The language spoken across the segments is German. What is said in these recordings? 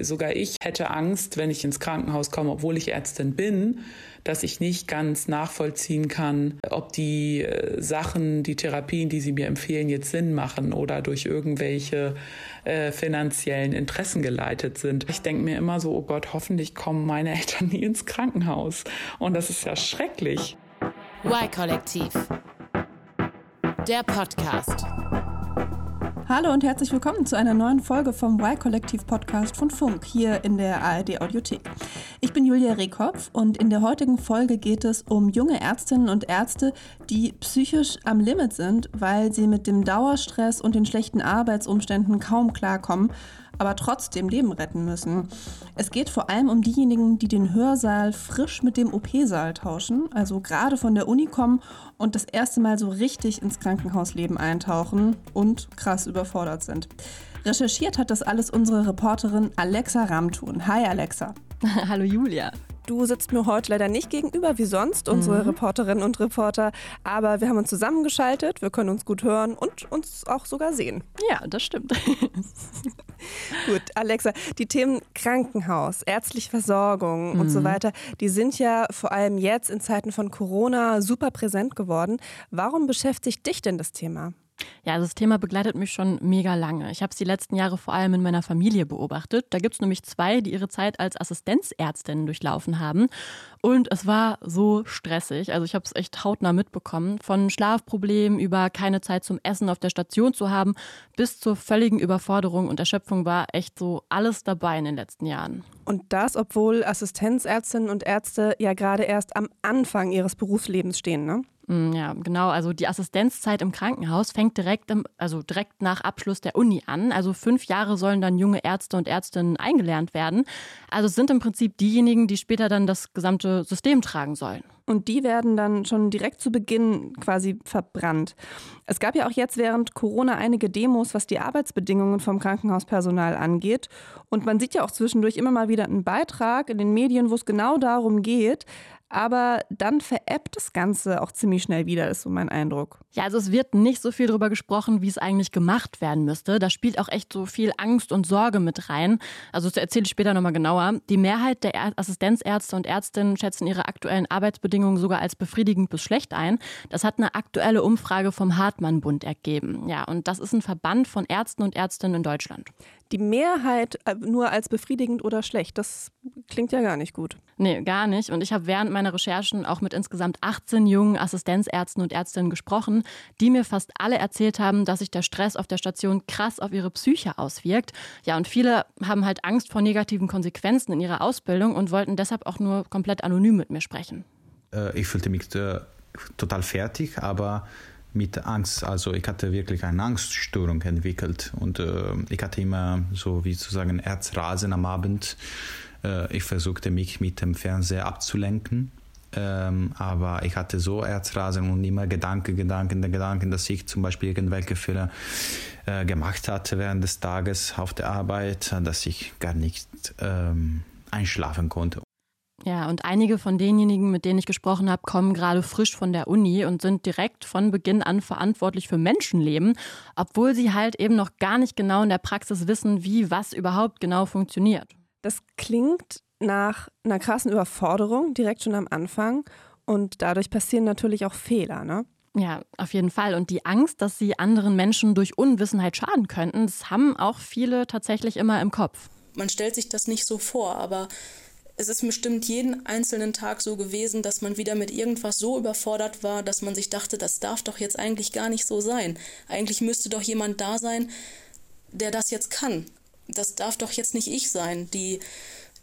Sogar ich hätte Angst, wenn ich ins Krankenhaus komme, obwohl ich Ärztin bin, dass ich nicht ganz nachvollziehen kann, ob die äh, Sachen, die Therapien, die sie mir empfehlen, jetzt Sinn machen oder durch irgendwelche äh, finanziellen Interessen geleitet sind. Ich denke mir immer so, oh Gott, hoffentlich kommen meine Eltern nie ins Krankenhaus. Und das ist ja schrecklich. Y-Kollektiv. Der Podcast. Hallo und herzlich willkommen zu einer neuen Folge vom Y-Kollektiv-Podcast von Funk hier in der ARD-Audiothek. Ich bin Julia Rehkopf und in der heutigen Folge geht es um junge Ärztinnen und Ärzte, die psychisch am Limit sind, weil sie mit dem Dauerstress und den schlechten Arbeitsumständen kaum klarkommen aber trotzdem Leben retten müssen. Es geht vor allem um diejenigen, die den Hörsaal frisch mit dem OP-Saal tauschen, also gerade von der Uni kommen und das erste Mal so richtig ins Krankenhausleben eintauchen und krass überfordert sind. Recherchiert hat das alles unsere Reporterin Alexa Ramtun. Hi Alexa. Hallo Julia. Du sitzt mir heute leider nicht gegenüber wie sonst, unsere mhm. Reporterinnen und Reporter, aber wir haben uns zusammengeschaltet, wir können uns gut hören und uns auch sogar sehen. Ja, das stimmt. gut, Alexa, die Themen Krankenhaus, ärztliche Versorgung mhm. und so mhm. weiter, die sind ja vor allem jetzt in Zeiten von Corona super präsent geworden. Warum beschäftigt dich denn das Thema? Ja, also das Thema begleitet mich schon mega lange. Ich habe es die letzten Jahre vor allem in meiner Familie beobachtet. Da gibt es nämlich zwei, die ihre Zeit als Assistenzärztinnen durchlaufen haben. Und es war so stressig. Also ich habe es echt hautnah mitbekommen. Von Schlafproblemen über keine Zeit zum Essen auf der Station zu haben, bis zur völligen Überforderung und Erschöpfung war echt so alles dabei in den letzten Jahren. Und das, obwohl Assistenzärztinnen und Ärzte ja gerade erst am Anfang ihres Berufslebens stehen, ne? Mm, ja, genau. Also die Assistenzzeit im Krankenhaus fängt direkt, im, also direkt nach Abschluss der Uni an. Also fünf Jahre sollen dann junge Ärzte und Ärztinnen eingelernt werden. Also es sind im Prinzip diejenigen, die später dann das gesamte System tragen sollen. Und die werden dann schon direkt zu Beginn quasi verbrannt. Es gab ja auch jetzt während Corona einige Demos, was die Arbeitsbedingungen vom Krankenhauspersonal angeht. Und man sieht ja auch zwischendurch immer mal wieder einen Beitrag in den Medien, wo es genau darum geht, aber dann veräppt das Ganze auch ziemlich schnell wieder, ist so mein Eindruck. Ja, also es wird nicht so viel darüber gesprochen, wie es eigentlich gemacht werden müsste. Da spielt auch echt so viel Angst und Sorge mit rein. Also das erzähle ich später nochmal genauer. Die Mehrheit der Assistenzärzte und Ärztinnen schätzen ihre aktuellen Arbeitsbedingungen sogar als befriedigend bis schlecht ein. Das hat eine aktuelle Umfrage vom Hartmann-Bund ergeben. Ja, und das ist ein Verband von Ärzten und Ärztinnen in Deutschland die Mehrheit äh, nur als befriedigend oder schlecht. Das klingt ja gar nicht gut. Nee, gar nicht. Und ich habe während meiner Recherchen auch mit insgesamt 18 jungen Assistenzärzten und Ärztinnen gesprochen, die mir fast alle erzählt haben, dass sich der Stress auf der Station krass auf ihre Psyche auswirkt. Ja, und viele haben halt Angst vor negativen Konsequenzen in ihrer Ausbildung und wollten deshalb auch nur komplett anonym mit mir sprechen. Äh, ich fühlte mich äh, total fertig, aber mit Angst. Also ich hatte wirklich eine Angststörung entwickelt und äh, ich hatte immer so wie zu sagen Erzrasen am Abend. Äh, ich versuchte mich mit dem Fernseher abzulenken. Ähm, aber ich hatte so Erzrasen und immer Gedanken, Gedanken, Gedanken, dass ich zum Beispiel irgendwelche Fehler äh, gemacht hatte während des Tages auf der Arbeit, dass ich gar nicht ähm, einschlafen konnte. Ja, und einige von denjenigen, mit denen ich gesprochen habe, kommen gerade frisch von der Uni und sind direkt von Beginn an verantwortlich für Menschenleben, obwohl sie halt eben noch gar nicht genau in der Praxis wissen, wie was überhaupt genau funktioniert. Das klingt nach einer krassen Überforderung direkt schon am Anfang und dadurch passieren natürlich auch Fehler, ne? Ja, auf jeden Fall. Und die Angst, dass sie anderen Menschen durch Unwissenheit schaden könnten, das haben auch viele tatsächlich immer im Kopf. Man stellt sich das nicht so vor, aber es ist bestimmt jeden einzelnen Tag so gewesen, dass man wieder mit irgendwas so überfordert war, dass man sich dachte, das darf doch jetzt eigentlich gar nicht so sein. Eigentlich müsste doch jemand da sein, der das jetzt kann. Das darf doch jetzt nicht ich sein, die,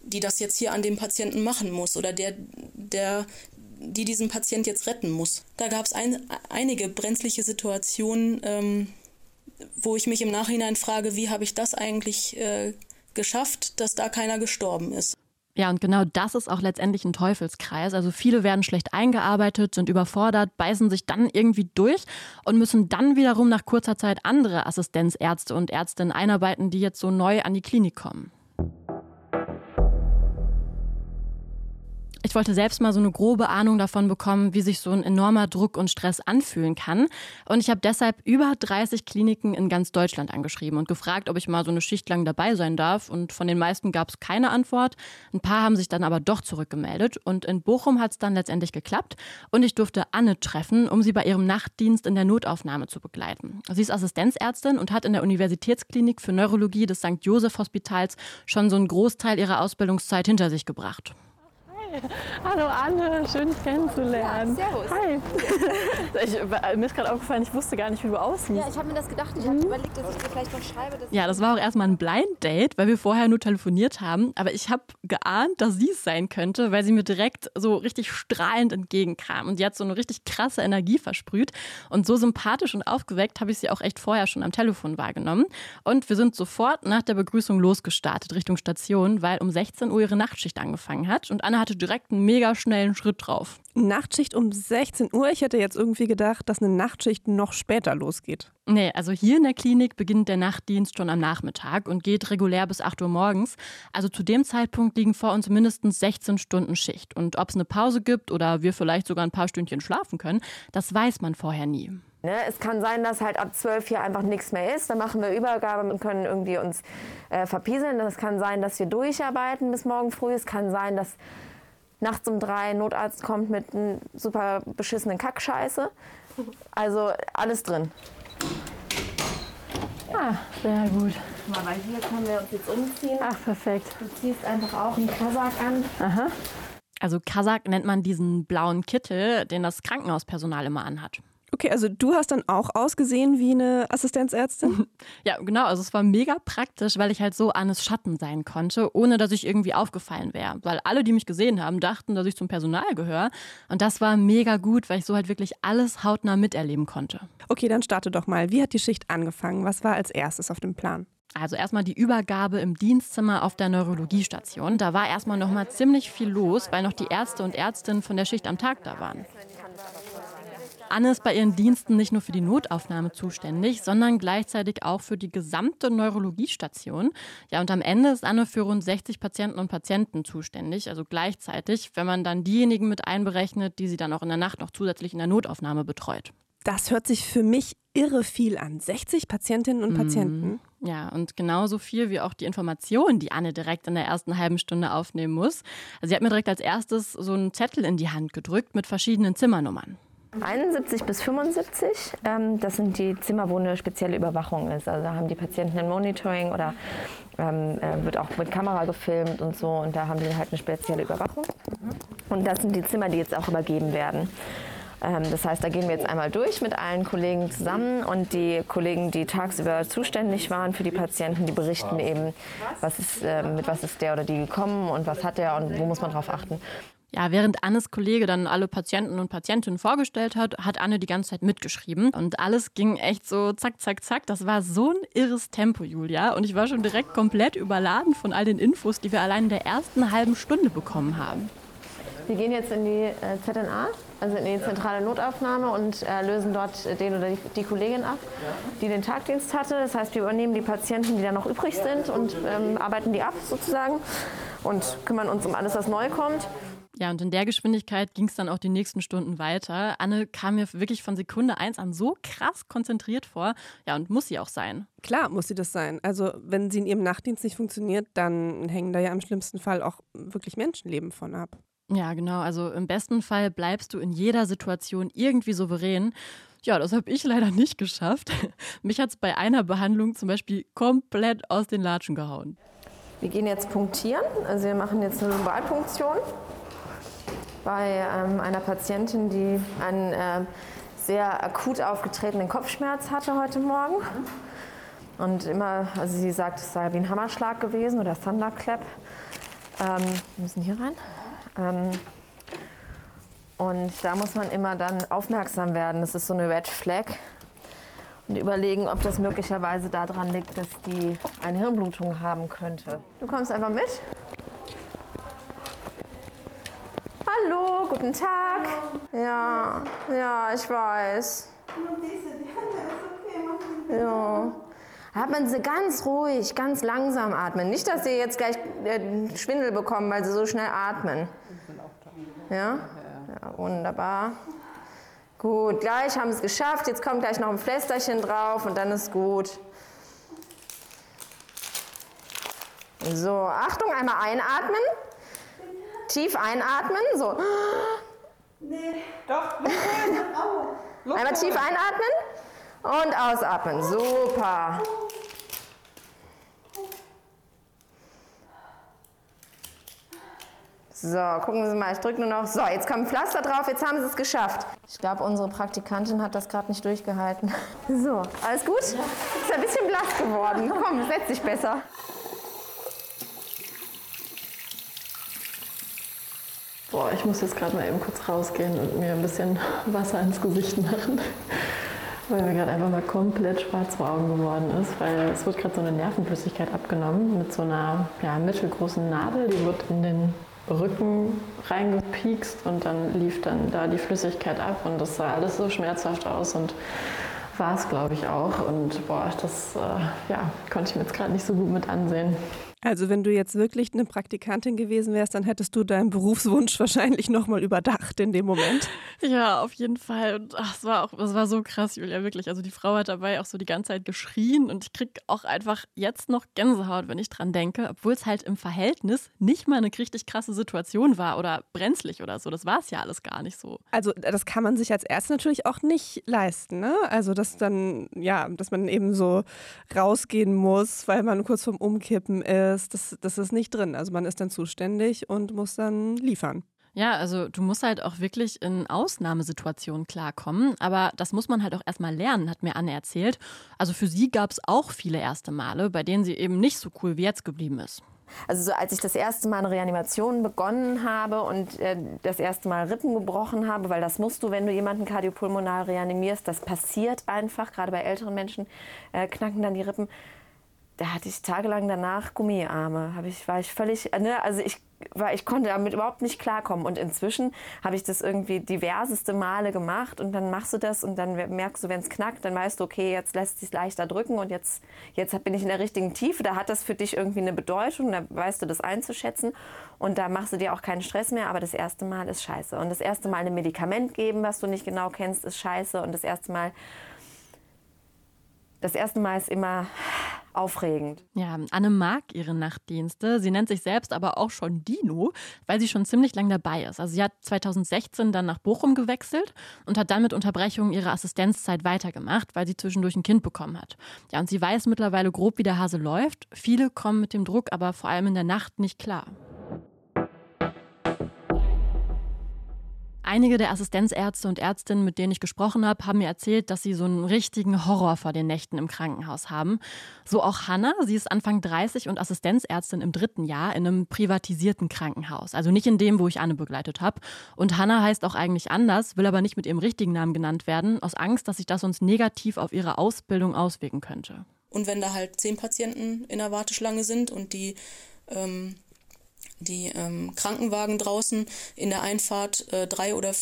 die das jetzt hier an dem Patienten machen muss oder der, der, die diesen Patient jetzt retten muss. Da gab es ein, einige brenzliche Situationen, ähm, wo ich mich im Nachhinein frage, wie habe ich das eigentlich äh, geschafft, dass da keiner gestorben ist. Ja, und genau das ist auch letztendlich ein Teufelskreis. Also viele werden schlecht eingearbeitet, sind überfordert, beißen sich dann irgendwie durch und müssen dann wiederum nach kurzer Zeit andere Assistenzärzte und Ärztinnen einarbeiten, die jetzt so neu an die Klinik kommen. Ich wollte selbst mal so eine grobe Ahnung davon bekommen, wie sich so ein enormer Druck und Stress anfühlen kann. Und ich habe deshalb über 30 Kliniken in ganz Deutschland angeschrieben und gefragt, ob ich mal so eine Schicht lang dabei sein darf. Und von den meisten gab es keine Antwort. Ein paar haben sich dann aber doch zurückgemeldet. Und in Bochum hat es dann letztendlich geklappt. Und ich durfte Anne treffen, um sie bei ihrem Nachtdienst in der Notaufnahme zu begleiten. Sie ist Assistenzärztin und hat in der Universitätsklinik für Neurologie des St. Joseph Hospitals schon so einen Großteil ihrer Ausbildungszeit hinter sich gebracht. Hallo Anne, schön dich kennenzulernen. Ja, servus. Hi. Ich, äh, mir ist gerade aufgefallen, ich wusste gar nicht, wie du aussiehst. Ja, ich habe mir das gedacht. Ich habe mhm. überlegt, dass ich dir vielleicht noch schreibe. ja, das war auch erstmal ein Blind Date, weil wir vorher nur telefoniert haben. Aber ich habe geahnt, dass sie es sein könnte, weil sie mir direkt so richtig strahlend entgegenkam. Und die hat so eine richtig krasse Energie versprüht. Und so sympathisch und aufgeweckt habe ich sie auch echt vorher schon am Telefon wahrgenommen. Und wir sind sofort nach der Begrüßung losgestartet Richtung Station, weil um 16 Uhr ihre Nachtschicht angefangen hat. Und Anne hatte direkt einen mega schnellen Schritt drauf. Nachtschicht um 16 Uhr? Ich hätte jetzt irgendwie gedacht, dass eine Nachtschicht noch später losgeht. Nee, also hier in der Klinik beginnt der Nachtdienst schon am Nachmittag und geht regulär bis 8 Uhr morgens. Also zu dem Zeitpunkt liegen vor uns mindestens 16 Stunden Schicht. Und ob es eine Pause gibt oder wir vielleicht sogar ein paar Stündchen schlafen können, das weiß man vorher nie. Ne, es kann sein, dass halt ab 12 hier einfach nichts mehr ist. Dann machen wir Übergabe und können irgendwie uns äh, verpieseln. Es kann sein, dass wir durcharbeiten bis morgen früh. Es kann sein, dass nachts um drei Notarzt kommt mit einem super beschissenen Kackscheiße. Also alles drin. Ah, sehr gut. Mal, weil hier können wir uns jetzt umziehen. Ach, perfekt. Du ziehst einfach auch einen Kasak an. Aha. Also Kasak nennt man diesen blauen Kittel, den das Krankenhauspersonal immer anhat. Okay, also du hast dann auch ausgesehen wie eine Assistenzärztin? Ja, genau. Also es war mega praktisch, weil ich halt so Annes Schatten sein konnte, ohne dass ich irgendwie aufgefallen wäre. Weil alle, die mich gesehen haben, dachten, dass ich zum Personal gehöre. Und das war mega gut, weil ich so halt wirklich alles hautnah miterleben konnte. Okay, dann starte doch mal. Wie hat die Schicht angefangen? Was war als erstes auf dem Plan? Also erstmal die Übergabe im Dienstzimmer auf der Neurologiestation. Da war erstmal noch mal ziemlich viel los, weil noch die Ärzte und Ärztinnen von der Schicht am Tag da waren. Anne ist bei ihren Diensten nicht nur für die Notaufnahme zuständig, sondern gleichzeitig auch für die gesamte Neurologiestation. Ja, und am Ende ist Anne für rund 60 Patienten und Patienten zuständig, also gleichzeitig, wenn man dann diejenigen mit einberechnet, die sie dann auch in der Nacht noch zusätzlich in der Notaufnahme betreut. Das hört sich für mich irre viel an. 60 Patientinnen und Patienten. Mhm. Ja, und genauso viel wie auch die Informationen, die Anne direkt in der ersten halben Stunde aufnehmen muss. Also sie hat mir direkt als erstes so einen Zettel in die Hand gedrückt mit verschiedenen Zimmernummern. 71 bis 75, ähm, das sind die Zimmer, wo eine spezielle Überwachung ist. Also da haben die Patienten ein Monitoring oder ähm, äh, wird auch mit Kamera gefilmt und so und da haben die halt eine spezielle Überwachung. Und das sind die Zimmer, die jetzt auch übergeben werden. Ähm, das heißt, da gehen wir jetzt einmal durch mit allen Kollegen zusammen und die Kollegen, die tagsüber zuständig waren für die Patienten, die berichten eben, was ist, äh, mit was ist der oder die gekommen und was hat der und wo muss man drauf achten. Ja, während Annes Kollege dann alle Patienten und Patientinnen vorgestellt hat, hat Anne die ganze Zeit mitgeschrieben. Und alles ging echt so zack, zack, zack. Das war so ein irres Tempo, Julia. Und ich war schon direkt komplett überladen von all den Infos, die wir allein in der ersten halben Stunde bekommen haben. Wir gehen jetzt in die äh, ZNA, also in die zentrale Notaufnahme und äh, lösen dort den oder die, die, Kollegin ab, die den Tagdienst hatte. Das heißt, wir übernehmen die Patienten, die da noch übrig sind und ähm, arbeiten die ab sozusagen und kümmern uns um alles, was neu kommt. Ja, und in der Geschwindigkeit ging es dann auch die nächsten Stunden weiter. Anne kam mir wirklich von Sekunde eins an so krass konzentriert vor. Ja, und muss sie auch sein. Klar muss sie das sein. Also, wenn sie in ihrem Nachtdienst nicht funktioniert, dann hängen da ja im schlimmsten Fall auch wirklich Menschenleben von ab. Ja, genau. Also im besten Fall bleibst du in jeder Situation irgendwie souverän. Ja, das habe ich leider nicht geschafft. Mich hat es bei einer Behandlung zum Beispiel komplett aus den Latschen gehauen. Wir gehen jetzt punktieren. Also wir machen jetzt eine Lumbalpunktion bei ähm, einer Patientin, die einen äh, sehr akut aufgetretenen Kopfschmerz hatte heute Morgen. Und immer, also sie sagt, es sei wie ein Hammerschlag gewesen oder Thunderclap. Ähm, wir müssen hier rein. Ähm, und da muss man immer dann aufmerksam werden. Das ist so eine Red Flag. Und überlegen, ob das möglicherweise daran liegt, dass die eine Hirnblutung haben könnte. Du kommst einfach mit. Hallo, guten Tag. Ja, ja, ich weiß. Ja. Hat man sie ganz ruhig, ganz langsam atmen. Nicht, dass sie jetzt gleich äh, Schwindel bekommen, weil sie so schnell atmen. Ja? Ja, wunderbar. Gut, gleich haben wir es geschafft. Jetzt kommt gleich noch ein Pflästerchen drauf und dann ist gut. So, Achtung, einmal einatmen. Tief einatmen. So. Nee, doch. Einmal tief einatmen und ausatmen. Super. So, gucken Sie mal, ich drücke nur noch. So, jetzt kommt Pflaster drauf, jetzt haben Sie es geschafft. Ich glaube, unsere Praktikantin hat das gerade nicht durchgehalten. So, alles gut? Ist ein bisschen blass geworden. Komm, setz dich besser. Boah, ich muss jetzt gerade mal eben kurz rausgehen und mir ein bisschen Wasser ins Gesicht machen. Weil mir gerade einfach mal komplett schwarz vor Augen geworden ist, weil es wird gerade so eine Nervenflüssigkeit abgenommen mit so einer ja, mittelgroßen Nadel, die wird in den Rücken reingepiekst und dann lief dann da die Flüssigkeit ab und das sah alles so schmerzhaft aus und war es, glaube ich, auch. Und boah, das äh, ja, konnte ich mir jetzt gerade nicht so gut mit ansehen. Also wenn du jetzt wirklich eine Praktikantin gewesen wärst, dann hättest du deinen Berufswunsch wahrscheinlich nochmal überdacht in dem Moment. Ja, auf jeden Fall. Und ach, es war auch, es war so krass, Julia, wirklich. Also die Frau hat dabei auch so die ganze Zeit geschrien und ich krieg auch einfach jetzt noch Gänsehaut, wenn ich dran denke, obwohl es halt im Verhältnis nicht mal eine richtig krasse Situation war oder brenzlig oder so. Das war es ja alles gar nicht so. Also das kann man sich als Ärzte natürlich auch nicht leisten, ne? Also dass dann, ja, dass man eben so rausgehen muss, weil man kurz vorm Umkippen ist das, das, das ist nicht drin. Also man ist dann zuständig und muss dann liefern. Ja, also du musst halt auch wirklich in Ausnahmesituationen klarkommen. Aber das muss man halt auch erstmal lernen, hat mir Anne erzählt. Also für sie gab es auch viele erste Male, bei denen sie eben nicht so cool wie jetzt geblieben ist. Also so, als ich das erste Mal eine Reanimation begonnen habe und äh, das erste Mal Rippen gebrochen habe, weil das musst du, wenn du jemanden kardiopulmonal reanimierst, das passiert einfach, gerade bei älteren Menschen äh, knacken dann die Rippen da hatte ich tagelang danach Gummiarme. Hab ich, war ich völlig, ne, also ich, war, ich konnte damit überhaupt nicht klarkommen. Und inzwischen habe ich das irgendwie diverseste Male gemacht und dann machst du das und dann merkst du, wenn es knackt, dann weißt du, okay, jetzt lässt sich leichter drücken und jetzt, jetzt bin ich in der richtigen Tiefe. Da hat das für dich irgendwie eine Bedeutung, da weißt du das einzuschätzen und da machst du dir auch keinen Stress mehr. Aber das erste Mal ist scheiße. Und das erste Mal ein Medikament geben, was du nicht genau kennst, ist scheiße. Und das erste Mal, das erste Mal ist immer aufregend. Ja, Anne mag ihre Nachtdienste. Sie nennt sich selbst aber auch schon Dino, weil sie schon ziemlich lang dabei ist. Also sie hat 2016 dann nach Bochum gewechselt und hat dann mit Unterbrechungen ihre Assistenzzeit weitergemacht, weil sie zwischendurch ein Kind bekommen hat. Ja, und sie weiß mittlerweile grob, wie der Hase läuft. Viele kommen mit dem Druck aber vor allem in der Nacht nicht klar. Einige der Assistenzärzte und Ärztinnen, mit denen ich gesprochen habe, haben mir erzählt, dass sie so einen richtigen Horror vor den Nächten im Krankenhaus haben. So auch Hanna, sie ist Anfang 30 und Assistenzärztin im dritten Jahr in einem privatisierten Krankenhaus. Also nicht in dem, wo ich Anne begleitet habe. Und Hanna heißt auch eigentlich anders, will aber nicht mit ihrem richtigen Namen genannt werden, aus Angst, dass sich das uns negativ auf ihre Ausbildung auswirken könnte. Und wenn da halt zehn Patienten in der Warteschlange sind und die ähm, die ähm, Krankenwagen draußen in der Einfahrt äh, drei oder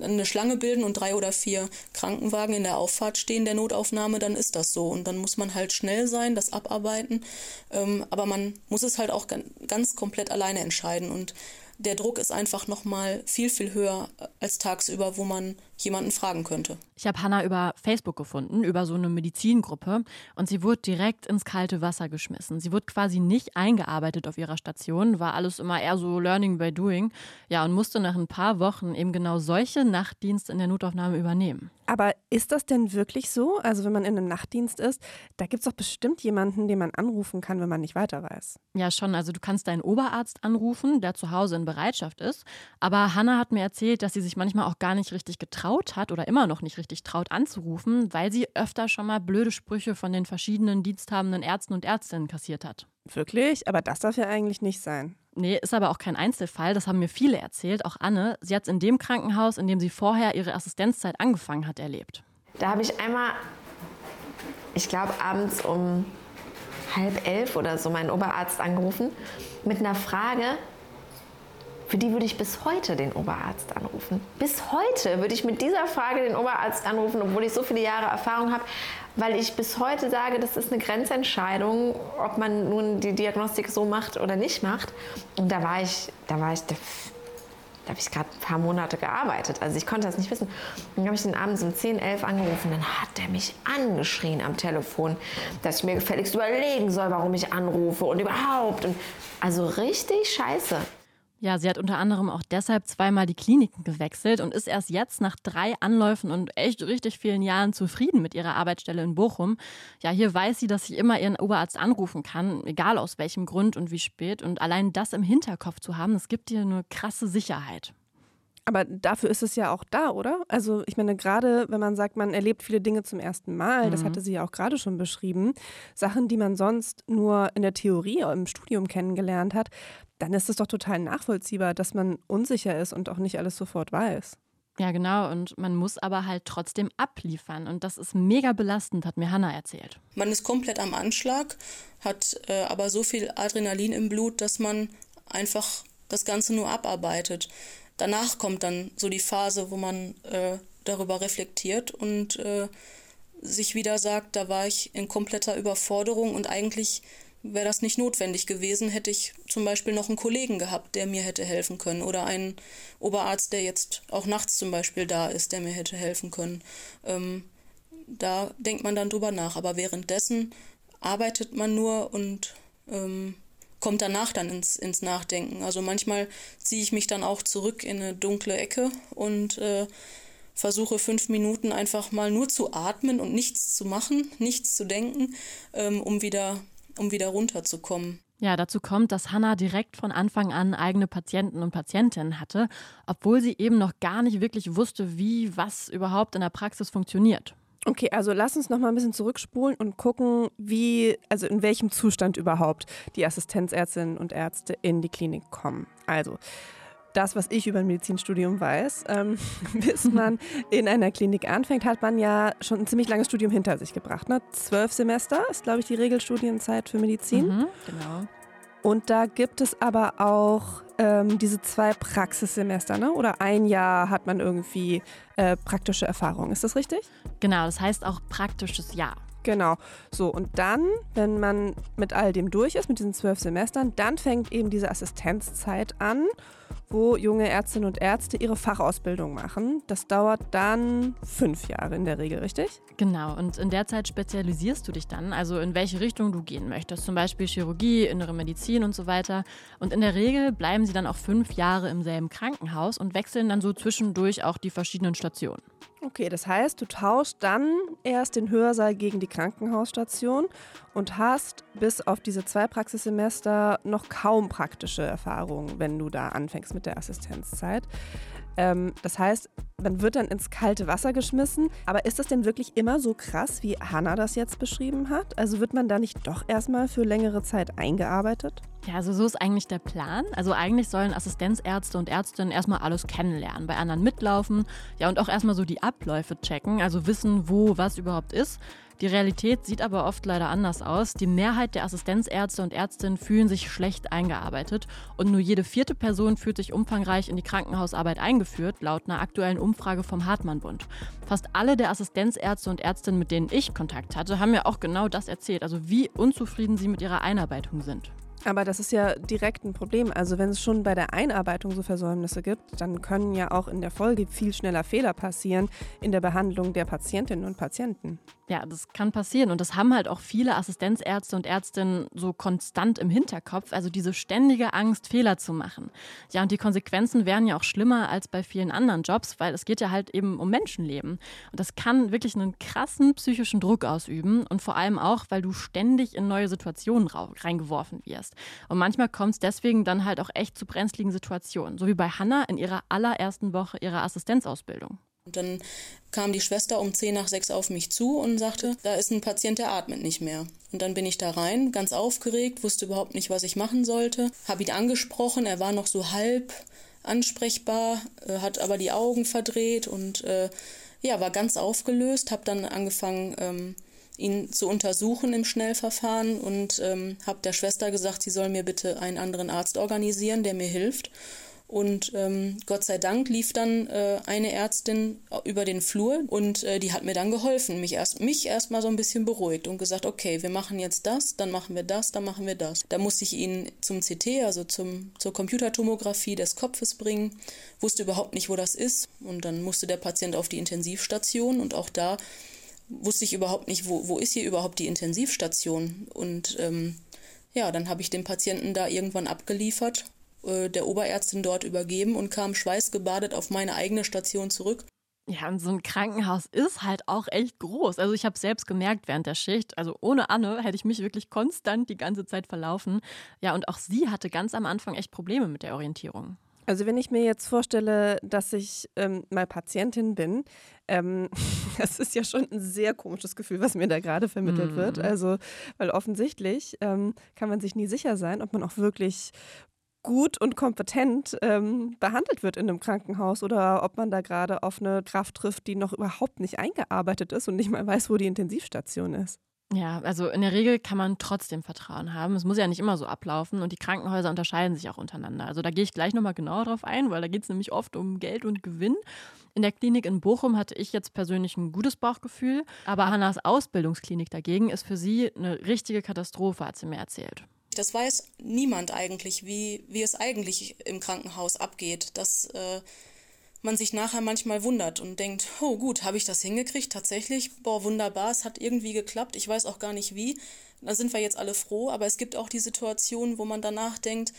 eine Schlange bilden und drei oder vier Krankenwagen in der Auffahrt stehen der Notaufnahme, dann ist das so. Und dann muss man halt schnell sein, das abarbeiten. Ähm, aber man muss es halt auch ganz komplett alleine entscheiden. Und der Druck ist einfach nochmal viel, viel höher als tagsüber, wo man jemanden fragen könnte. Ich habe Hannah über Facebook gefunden, über so eine Medizingruppe und sie wurde direkt ins kalte Wasser geschmissen. Sie wurde quasi nicht eingearbeitet auf ihrer Station, war alles immer eher so Learning by Doing. Ja, und musste nach ein paar Wochen eben genau solche Nachtdienste in der Notaufnahme übernehmen. Aber ist das denn wirklich so? Also wenn man in einem Nachtdienst ist, da gibt es doch bestimmt jemanden, den man anrufen kann, wenn man nicht weiter weiß. Ja, schon. Also du kannst deinen Oberarzt anrufen, der zu Hause in Bereitschaft ist. Aber Hannah hat mir erzählt, dass sie sich manchmal auch gar nicht richtig getraut hat oder immer noch nicht richtig traut anzurufen, weil sie öfter schon mal blöde Sprüche von den verschiedenen diensthabenden Ärzten und Ärztinnen kassiert hat. Wirklich? Aber das darf ja eigentlich nicht sein. Nee, ist aber auch kein Einzelfall. Das haben mir viele erzählt, auch Anne. Sie hat es in dem Krankenhaus, in dem sie vorher ihre Assistenzzeit angefangen hat, erlebt. Da habe ich einmal, ich glaube, abends um halb elf oder so meinen Oberarzt angerufen mit einer Frage, für die würde ich bis heute den Oberarzt anrufen. Bis heute würde ich mit dieser Frage den Oberarzt anrufen, obwohl ich so viele Jahre Erfahrung habe, weil ich bis heute sage, das ist eine Grenzentscheidung, ob man nun die Diagnostik so macht oder nicht macht. Und da war ich, da war ich, da habe ich gerade ein paar Monate gearbeitet. Also ich konnte das nicht wissen. Dann habe ich den abends um 10, 11 angerufen. Dann hat er mich angeschrien am Telefon, dass ich mir gefälligst überlegen soll, warum ich anrufe und überhaupt. Und also richtig scheiße. Ja, sie hat unter anderem auch deshalb zweimal die Kliniken gewechselt und ist erst jetzt nach drei Anläufen und echt richtig vielen Jahren zufrieden mit ihrer Arbeitsstelle in Bochum. Ja, hier weiß sie, dass sie immer ihren Oberarzt anrufen kann, egal aus welchem Grund und wie spät. Und allein das im Hinterkopf zu haben, das gibt ihr eine krasse Sicherheit. Aber dafür ist es ja auch da, oder? Also ich meine, gerade wenn man sagt, man erlebt viele Dinge zum ersten Mal, mhm. das hatte sie ja auch gerade schon beschrieben, Sachen, die man sonst nur in der Theorie im Studium kennengelernt hat, dann ist es doch total nachvollziehbar, dass man unsicher ist und auch nicht alles sofort weiß. Ja, genau. Und man muss aber halt trotzdem abliefern. Und das ist mega belastend, hat mir Hanna erzählt. Man ist komplett am Anschlag, hat äh, aber so viel Adrenalin im Blut, dass man einfach das Ganze nur abarbeitet. Danach kommt dann so die Phase, wo man äh, darüber reflektiert und äh, sich wieder sagt, da war ich in kompletter Überforderung und eigentlich wäre das nicht notwendig gewesen, hätte ich zum Beispiel noch einen Kollegen gehabt, der mir hätte helfen können oder einen Oberarzt, der jetzt auch nachts zum Beispiel da ist, der mir hätte helfen können. Ähm, da denkt man dann drüber nach, aber währenddessen arbeitet man nur und ähm, kommt danach dann ins, ins Nachdenken. Also manchmal ziehe ich mich dann auch zurück in eine dunkle Ecke und äh, versuche fünf Minuten einfach mal nur zu atmen und nichts zu machen, nichts zu denken, ähm, um wieder um wieder runterzukommen. Ja, dazu kommt, dass Hannah direkt von Anfang an eigene Patienten und Patientinnen hatte, obwohl sie eben noch gar nicht wirklich wusste, wie was überhaupt in der Praxis funktioniert. Okay, also lass uns noch mal ein bisschen zurückspulen und gucken, wie, also in welchem Zustand überhaupt die Assistenzärztinnen und Ärzte in die Klinik kommen. Also, das, was ich über ein Medizinstudium weiß, ähm, bis man in einer Klinik anfängt, hat man ja schon ein ziemlich langes Studium hinter sich gebracht. Ne? Zwölf Semester ist, glaube ich, die Regelstudienzeit für Medizin. Mhm, genau. Und da gibt es aber auch ähm, diese zwei Praxissemester, ne? Oder ein Jahr hat man irgendwie äh, praktische Erfahrung. Ist das richtig? Genau, das heißt auch praktisches Jahr. Genau. So, und dann, wenn man mit all dem durch ist, mit diesen zwölf Semestern, dann fängt eben diese Assistenzzeit an, wo junge Ärztinnen und Ärzte ihre Fachausbildung machen. Das dauert dann fünf Jahre in der Regel, richtig? Genau, und in der Zeit spezialisierst du dich dann, also in welche Richtung du gehen möchtest, zum Beispiel Chirurgie, innere Medizin und so weiter. Und in der Regel bleiben sie dann auch fünf Jahre im selben Krankenhaus und wechseln dann so zwischendurch auch die verschiedenen Stationen. Okay, das heißt, du tauschst dann erst den Hörsaal gegen die Krankenhausstation und hast bis auf diese zwei Praxissemester noch kaum praktische Erfahrungen, wenn du da anfängst mit der Assistenzzeit. Ähm, das heißt, man wird dann ins kalte Wasser geschmissen. Aber ist das denn wirklich immer so krass, wie Hannah das jetzt beschrieben hat? Also wird man da nicht doch erstmal für längere Zeit eingearbeitet? Ja, also so ist eigentlich der Plan. Also eigentlich sollen Assistenzärzte und Ärztinnen erstmal alles kennenlernen, bei anderen mitlaufen, ja und auch erstmal so die Abläufe checken, also wissen, wo was überhaupt ist. Die Realität sieht aber oft leider anders aus. Die Mehrheit der Assistenzärzte und Ärztinnen fühlen sich schlecht eingearbeitet und nur jede vierte Person fühlt sich umfangreich in die Krankenhausarbeit eingeführt, laut einer aktuellen Umfrage vom Hartmann-Bund. Fast alle der Assistenzärzte und Ärztinnen, mit denen ich Kontakt hatte, haben mir auch genau das erzählt, also wie unzufrieden sie mit ihrer Einarbeitung sind. Aber das ist ja direkt ein Problem. Also wenn es schon bei der Einarbeitung so Versäumnisse gibt, dann können ja auch in der Folge viel schneller Fehler passieren in der Behandlung der Patientinnen und Patienten. Ja, das kann passieren und das haben halt auch viele Assistenzärzte und Ärztinnen so konstant im Hinterkopf, also diese ständige Angst, Fehler zu machen. Ja, und die Konsequenzen wären ja auch schlimmer als bei vielen anderen Jobs, weil es geht ja halt eben um Menschenleben. Und das kann wirklich einen krassen psychischen Druck ausüben und vor allem auch, weil du ständig in neue Situationen reingeworfen wirst. Und manchmal kommt es deswegen dann halt auch echt zu brenzligen Situationen, so wie bei Hannah in ihrer allerersten Woche ihrer Assistenzausbildung. Und dann kam die Schwester um 10 nach 6 auf mich zu und sagte, da ist ein Patient, der atmet nicht mehr. Und dann bin ich da rein, ganz aufgeregt, wusste überhaupt nicht, was ich machen sollte, habe ihn angesprochen, er war noch so halb ansprechbar, äh, hat aber die Augen verdreht und äh, ja, war ganz aufgelöst, habe dann angefangen, ähm, ihn zu untersuchen im Schnellverfahren und ähm, habe der Schwester gesagt, sie soll mir bitte einen anderen Arzt organisieren, der mir hilft. Und ähm, Gott sei Dank lief dann äh, eine Ärztin über den Flur und äh, die hat mir dann geholfen, mich erst mich erstmal so ein bisschen beruhigt und gesagt, okay, wir machen jetzt das, dann machen wir das, dann machen wir das. Da musste ich ihn zum CT, also zum, zur Computertomographie des Kopfes bringen, wusste überhaupt nicht, wo das ist. Und dann musste der Patient auf die Intensivstation und auch da wusste ich überhaupt nicht, wo, wo ist hier überhaupt die Intensivstation. Und ähm, ja, dann habe ich den Patienten da irgendwann abgeliefert äh, der Oberärztin dort übergeben und kam schweißgebadet auf meine eigene Station zurück. Ja, und so ein Krankenhaus ist halt auch echt groß. Also ich habe selbst gemerkt während der Schicht, also ohne Anne hätte ich mich wirklich konstant die ganze Zeit verlaufen. Ja, und auch sie hatte ganz am Anfang echt Probleme mit der Orientierung. Also wenn ich mir jetzt vorstelle, dass ich ähm, mal Patientin bin, ähm, das ist ja schon ein sehr komisches Gefühl, was mir da gerade vermittelt mm. wird. Also, weil offensichtlich ähm, kann man sich nie sicher sein, ob man auch wirklich gut und kompetent ähm, behandelt wird in einem Krankenhaus oder ob man da gerade auf eine Kraft trifft, die noch überhaupt nicht eingearbeitet ist und nicht mal weiß, wo die Intensivstation ist. Ja, also in der Regel kann man trotzdem Vertrauen haben. Es muss ja nicht immer so ablaufen und die Krankenhäuser unterscheiden sich auch untereinander. Also da gehe ich gleich nochmal genauer drauf ein, weil da geht es nämlich oft um Geld und Gewinn. In der Klinik in Bochum hatte ich jetzt persönlich ein gutes Bauchgefühl, aber Hannas Ausbildungsklinik dagegen ist für sie eine richtige Katastrophe, hat sie mir erzählt. Das weiß niemand eigentlich, wie, wie es eigentlich im Krankenhaus abgeht. Dass äh, man sich nachher manchmal wundert und denkt, oh gut, habe ich das hingekriegt? Tatsächlich, boah, wunderbar, es hat irgendwie geklappt. Ich weiß auch gar nicht wie. Da sind wir jetzt alle froh, aber es gibt auch die Situation, wo man danach denkt,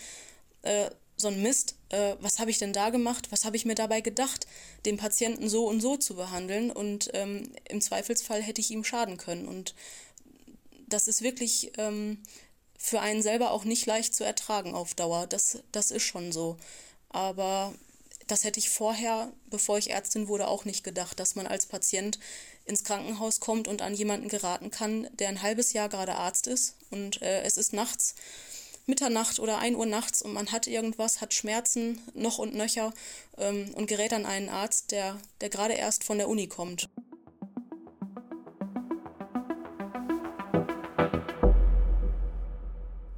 äh, so ein Mist, äh, was habe ich denn da gemacht? Was habe ich mir dabei gedacht, den Patienten so und so zu behandeln? Und ähm, im Zweifelsfall hätte ich ihm schaden können. Und das ist wirklich ähm, für einen selber auch nicht leicht zu ertragen auf Dauer. Das, das ist schon so. Aber das hätte ich vorher, bevor ich Ärztin wurde, auch nicht gedacht, dass man als Patient ins Krankenhaus kommt und an jemanden geraten kann, der ein halbes Jahr gerade Arzt ist und äh, es ist nachts, Mitternacht oder 1 Uhr nachts und man hat irgendwas, hat Schmerzen noch und nöcher ähm, und gerät an einen Arzt, der, der gerade erst von der Uni kommt.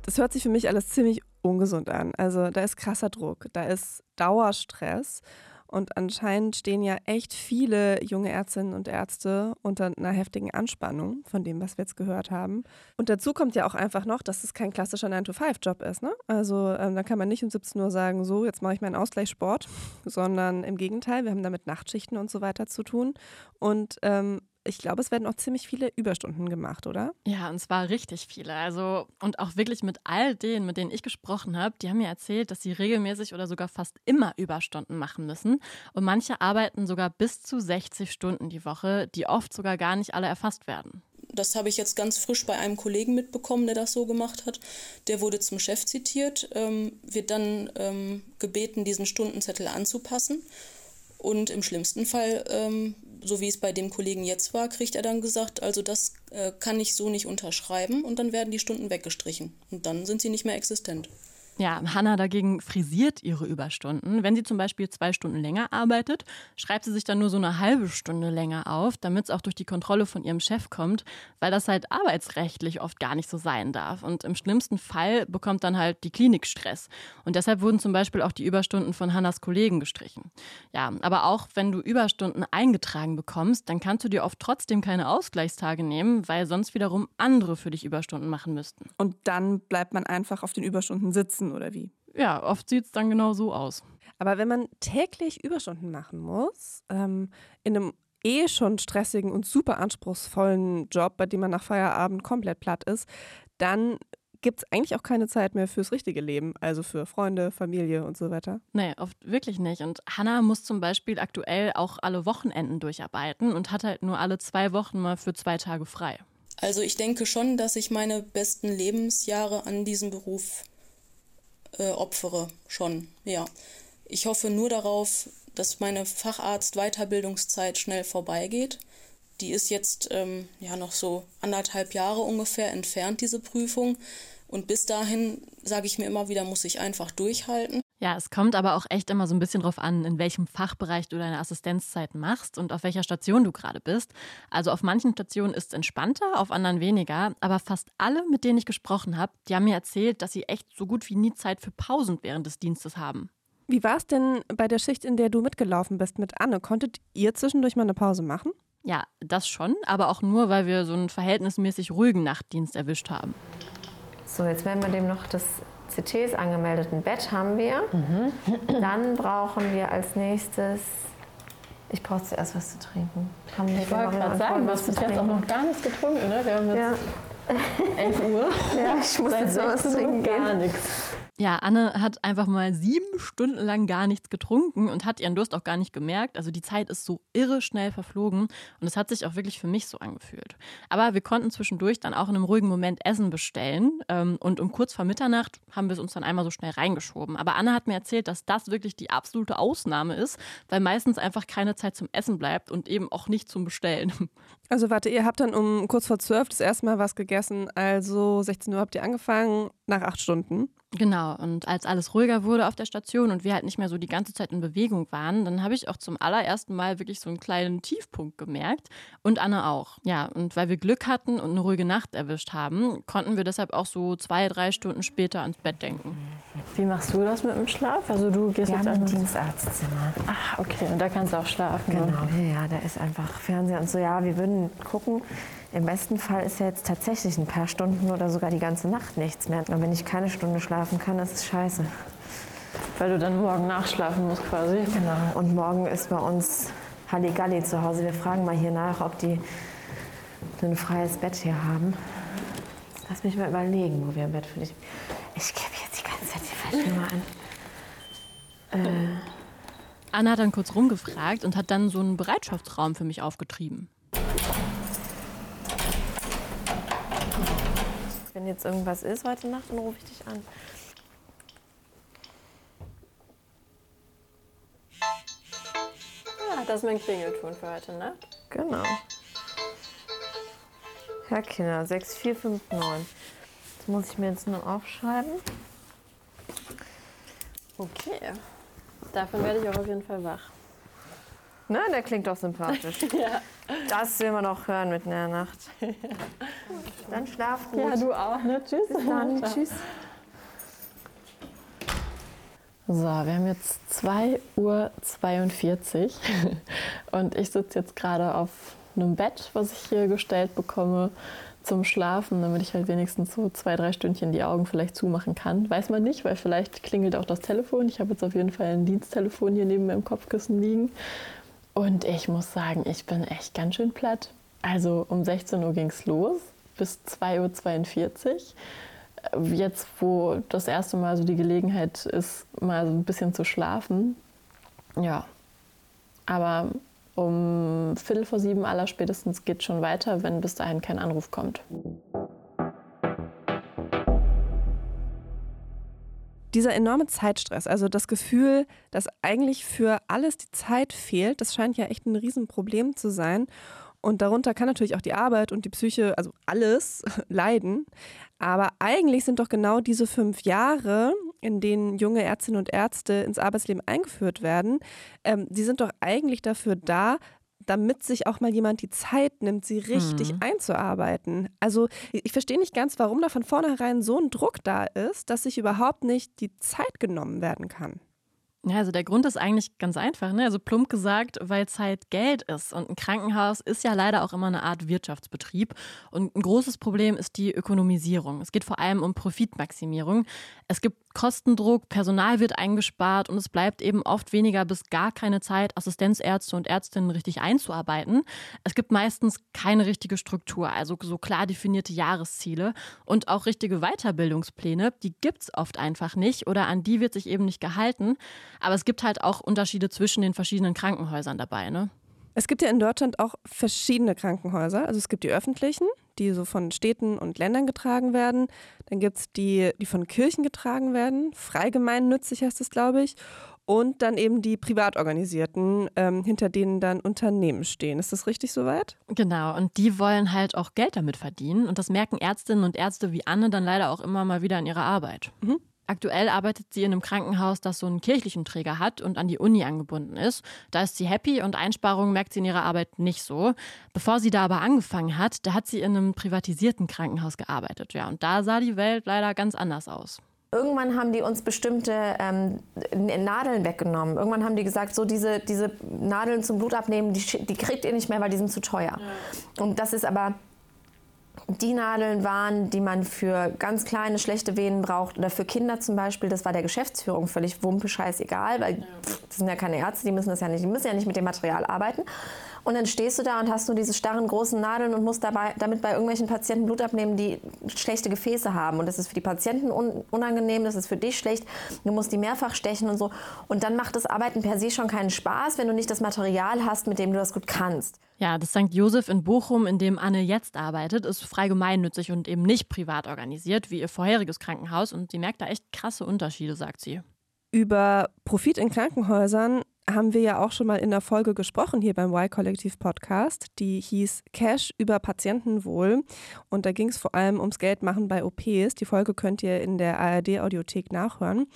Das hört sich für mich alles ziemlich ungesund an. Also da ist krasser Druck, da ist Dauerstress und anscheinend stehen ja echt viele junge Ärztinnen und Ärzte unter einer heftigen Anspannung von dem, was wir jetzt gehört haben. Und dazu kommt ja auch einfach noch, dass es kein klassischer 9-to-5-Job ist. Ne? Also ähm, da kann man nicht um 17 Uhr sagen, so, jetzt mache ich meinen Ausgleichssport, sondern im Gegenteil, wir haben damit Nachtschichten und so weiter zu tun. Und ähm, ich glaube, es werden auch ziemlich viele Überstunden gemacht, oder? Ja, und zwar richtig viele. Also, und auch wirklich mit all denen, mit denen ich gesprochen habe, die haben mir erzählt, dass sie regelmäßig oder sogar fast immer Überstunden machen müssen. Und manche arbeiten sogar bis zu 60 Stunden die Woche, die oft sogar gar nicht alle erfasst werden. Das habe ich jetzt ganz frisch bei einem Kollegen mitbekommen, der das so gemacht hat. Der wurde zum Chef zitiert, ähm, wird dann ähm, gebeten, diesen Stundenzettel anzupassen. Und im schlimmsten Fall ähm, so wie es bei dem Kollegen jetzt war, kriegt er dann gesagt, also das äh, kann ich so nicht unterschreiben und dann werden die Stunden weggestrichen und dann sind sie nicht mehr existent. Ja, Hanna dagegen frisiert ihre Überstunden. Wenn sie zum Beispiel zwei Stunden länger arbeitet, schreibt sie sich dann nur so eine halbe Stunde länger auf, damit es auch durch die Kontrolle von ihrem Chef kommt, weil das halt arbeitsrechtlich oft gar nicht so sein darf. Und im schlimmsten Fall bekommt dann halt die Klinik Stress. Und deshalb wurden zum Beispiel auch die Überstunden von Hannas Kollegen gestrichen. Ja, aber auch wenn du Überstunden eingetragen bekommst, dann kannst du dir oft trotzdem keine Ausgleichstage nehmen, weil sonst wiederum andere für dich Überstunden machen müssten. Und dann bleibt man einfach auf den Überstunden sitzen müssen oder wie? Ja, oft sieht es dann genau so aus. Aber wenn man täglich Überstunden machen muss, ähm, in einem eh schon stressigen und super anspruchsvollen Job, bei dem man nach Feierabend komplett platt ist, dann gibt es eigentlich auch keine Zeit mehr fürs richtige Leben, also für Freunde, Familie und so weiter. Nee, oft wirklich nicht. Und Hannah muss zum Beispiel aktuell auch alle Wochenenden durcharbeiten und hat halt nur alle zwei Wochen mal für zwei Tage frei. Also ich denke schon, dass ich meine besten Lebensjahre an diesem Beruf äh, opfere, schon, ja. Ich hoffe nur darauf, dass meine Facharzt-Weiterbildungszeit schnell vorbeigeht. Die ist jetzt ähm, ja noch so anderthalb Jahre ungefähr entfernt, diese Prüfung. Und bis dahin, sage ich mir immer wieder, muss ich einfach durchhalten. Ja, es kommt aber auch echt immer so ein bisschen drauf an, in welchem Fachbereich du deine Assistenzzeit machst und auf welcher Station du gerade bist. Also auf manchen Stationen ist es entspannter, auf anderen weniger. Aber fast alle, mit denen ich gesprochen habe, die haben mir erzählt, dass sie echt so gut wie nie Zeit für Pausen während des Dienstes haben. Wie war es denn bei der Schicht, in der du mitgelaufen bist mit Anne? Konntet ihr zwischendurch mal eine Pause machen? Ja, das schon, aber auch nur, weil wir so einen verhältnismäßig ruhigen Nachtdienst erwischt haben. So, jetzt werden wir dem noch das CTs angemeldeten Bett haben wir. Dann brauchen wir als nächstes. Ich brauche zuerst was zu trinken. Haben wir Ich wollte gerade sagen, du hast jetzt auch noch gar nichts getrunken, ne? Wir haben Ja, jetzt 11 Uhr. ja ich muss Seit jetzt sowas 16 Uhr trinken gar nichts. Ja, Anne hat einfach mal sieben Stunden lang gar nichts getrunken und hat ihren Durst auch gar nicht gemerkt. Also die Zeit ist so irre schnell verflogen und es hat sich auch wirklich für mich so angefühlt. Aber wir konnten zwischendurch dann auch in einem ruhigen Moment Essen bestellen ähm, und um kurz vor Mitternacht haben wir es uns dann einmal so schnell reingeschoben. Aber Anne hat mir erzählt, dass das wirklich die absolute Ausnahme ist, weil meistens einfach keine Zeit zum Essen bleibt und eben auch nicht zum Bestellen. Also warte, ihr habt dann um kurz vor zwölf das erste Mal was gegessen, also 16 Uhr habt ihr angefangen, nach acht Stunden. Genau, und als alles ruhiger wurde auf der Station und wir halt nicht mehr so die ganze Zeit in Bewegung waren, dann habe ich auch zum allerersten Mal wirklich so einen kleinen Tiefpunkt gemerkt und Anne auch. Ja, und weil wir Glück hatten und eine ruhige Nacht erwischt haben, konnten wir deshalb auch so zwei, drei Stunden später ans Bett denken. Wie machst du das mit dem Schlaf? Also du gehst Wir jetzt haben ein einfach. Dienstarztzimmer. Ah, okay. Und da kannst du auch schlafen. ne? Genau, ja, ja, da ist einfach Fernseher und so. Ja, wir würden gucken. Im besten Fall ist ja jetzt tatsächlich ein paar Stunden oder sogar die ganze Nacht nichts mehr. Und wenn ich keine Stunde schlafen kann, das ist scheiße. Weil du dann morgen nachschlafen musst quasi. Genau. Und morgen ist bei uns Halligalli zu Hause. Wir fragen mal hier nach, ob die ein freies Bett hier haben. Lass mich mal überlegen, wo wir ein Bett für dich. Ich gebe jetzt die ganze Zeit die falsche Nummer an. Anne hat dann kurz rumgefragt und hat dann so einen Bereitschaftsraum für mich aufgetrieben. Wenn jetzt irgendwas ist heute Nacht, dann rufe ich dich an. Ja, das ist mein Klingelton für heute Nacht. Genau. Herr Kinder, 6459. Das muss ich mir jetzt nur aufschreiben. Okay. Davon werde ich auch auf jeden Fall wach. Na, der klingt doch sympathisch. Ja. Das will man doch hören mitten in der Nacht. Dann schlaf gut. Ja, du auch, ne? Tschüss. Bis dann. Tschüss. So, wir haben jetzt 2.42 Uhr und ich sitze jetzt gerade auf einem Bett, was ich hier gestellt bekomme zum Schlafen, damit ich halt wenigstens so zwei, drei Stündchen die Augen vielleicht zumachen kann. Weiß man nicht, weil vielleicht klingelt auch das Telefon. Ich habe jetzt auf jeden Fall ein Diensttelefon hier neben meinem Kopfkissen liegen. Und ich muss sagen, ich bin echt ganz schön platt. Also um 16 Uhr ging es los, bis 2.42 Uhr jetzt, wo das erste Mal so die Gelegenheit ist, mal so ein bisschen zu schlafen, ja. Aber um Viertel vor sieben aller spätestens geht schon weiter, wenn bis dahin kein Anruf kommt. Dieser enorme Zeitstress, also das Gefühl, dass eigentlich für alles die Zeit fehlt, das scheint ja echt ein Riesenproblem zu sein. Und darunter kann natürlich auch die Arbeit und die Psyche, also alles, leiden. Aber eigentlich sind doch genau diese fünf Jahre, in denen junge Ärztinnen und Ärzte ins Arbeitsleben eingeführt werden, ähm, die sind doch eigentlich dafür da, damit sich auch mal jemand die Zeit nimmt, sie richtig Mhm. einzuarbeiten. Also ich verstehe nicht ganz, warum da von vornherein so ein Druck da ist, dass sich überhaupt nicht die Zeit genommen werden kann. Ja, also der Grund ist eigentlich ganz einfach, ne? Also plump gesagt, weil Zeit Geld ist. Und ein Krankenhaus ist ja leider auch immer eine Art Wirtschaftsbetrieb. Und ein großes Problem ist die Ökonomisierung. Es geht vor allem um Profitmaximierung. Es gibt Kostendruck, Personal wird eingespart und es bleibt eben oft weniger bis gar keine Zeit, Assistenzärzte und Ärztinnen richtig einzuarbeiten. Es gibt meistens keine richtige Struktur, also so klar definierte Jahresziele und auch richtige Weiterbildungspläne, die gibt es oft einfach nicht oder an die wird sich eben nicht gehalten. Aber es gibt halt auch Unterschiede zwischen den verschiedenen Krankenhäusern dabei, ne? Es gibt ja in Deutschland auch verschiedene Krankenhäuser. Also es gibt die öffentlichen, die so von Städten und Ländern getragen werden. Dann gibt es die, die von Kirchen getragen werden. Freigemeinnützig heißt es, glaube ich. Und dann eben die privat organisierten, ähm, hinter denen dann Unternehmen stehen. Ist das richtig soweit? Genau, und die wollen halt auch Geld damit verdienen. Und das merken Ärztinnen und Ärzte wie Anne dann leider auch immer mal wieder in ihrer Arbeit. Aktuell arbeitet sie in einem Krankenhaus, das so einen kirchlichen Träger hat und an die Uni angebunden ist. Da ist sie happy und Einsparungen merkt sie in ihrer Arbeit nicht so. Bevor sie da aber angefangen hat, da hat sie in einem privatisierten Krankenhaus gearbeitet. Ja, und da sah die Welt leider ganz anders aus. Irgendwann haben die uns bestimmte ähm, Nadeln weggenommen. Irgendwann haben die gesagt, so diese, diese Nadeln zum Blutabnehmen, die, die kriegt ihr nicht mehr, weil die sind zu teuer. Ja. Und das ist aber die Nadeln waren, die man für ganz kleine, schlechte Venen braucht oder für Kinder zum Beispiel. Das war der Geschäftsführung völlig wumpe, scheißegal, weil pff, das sind ja keine Ärzte, die müssen das ja nicht, die müssen ja nicht mit dem Material arbeiten. Und dann stehst du da und hast nur diese starren großen Nadeln und musst dabei, damit bei irgendwelchen Patienten Blut abnehmen, die schlechte Gefäße haben. Und das ist für die Patienten un unangenehm, das ist für dich schlecht. Du musst die mehrfach stechen und so. Und dann macht das Arbeiten per se schon keinen Spaß, wenn du nicht das Material hast, mit dem du das gut kannst. Ja, das St. Josef in Bochum, in dem Anne jetzt arbeitet, ist frei gemeinnützig und eben nicht privat organisiert wie ihr vorheriges Krankenhaus. Und sie merkt da echt krasse Unterschiede, sagt sie. Über Profit in Krankenhäusern haben wir ja auch schon mal in der Folge gesprochen hier beim Y-Kollektiv Podcast. Die hieß Cash über Patientenwohl. Und da ging es vor allem ums Geldmachen bei OPs. Die Folge könnt ihr in der ARD-Audiothek nachhören.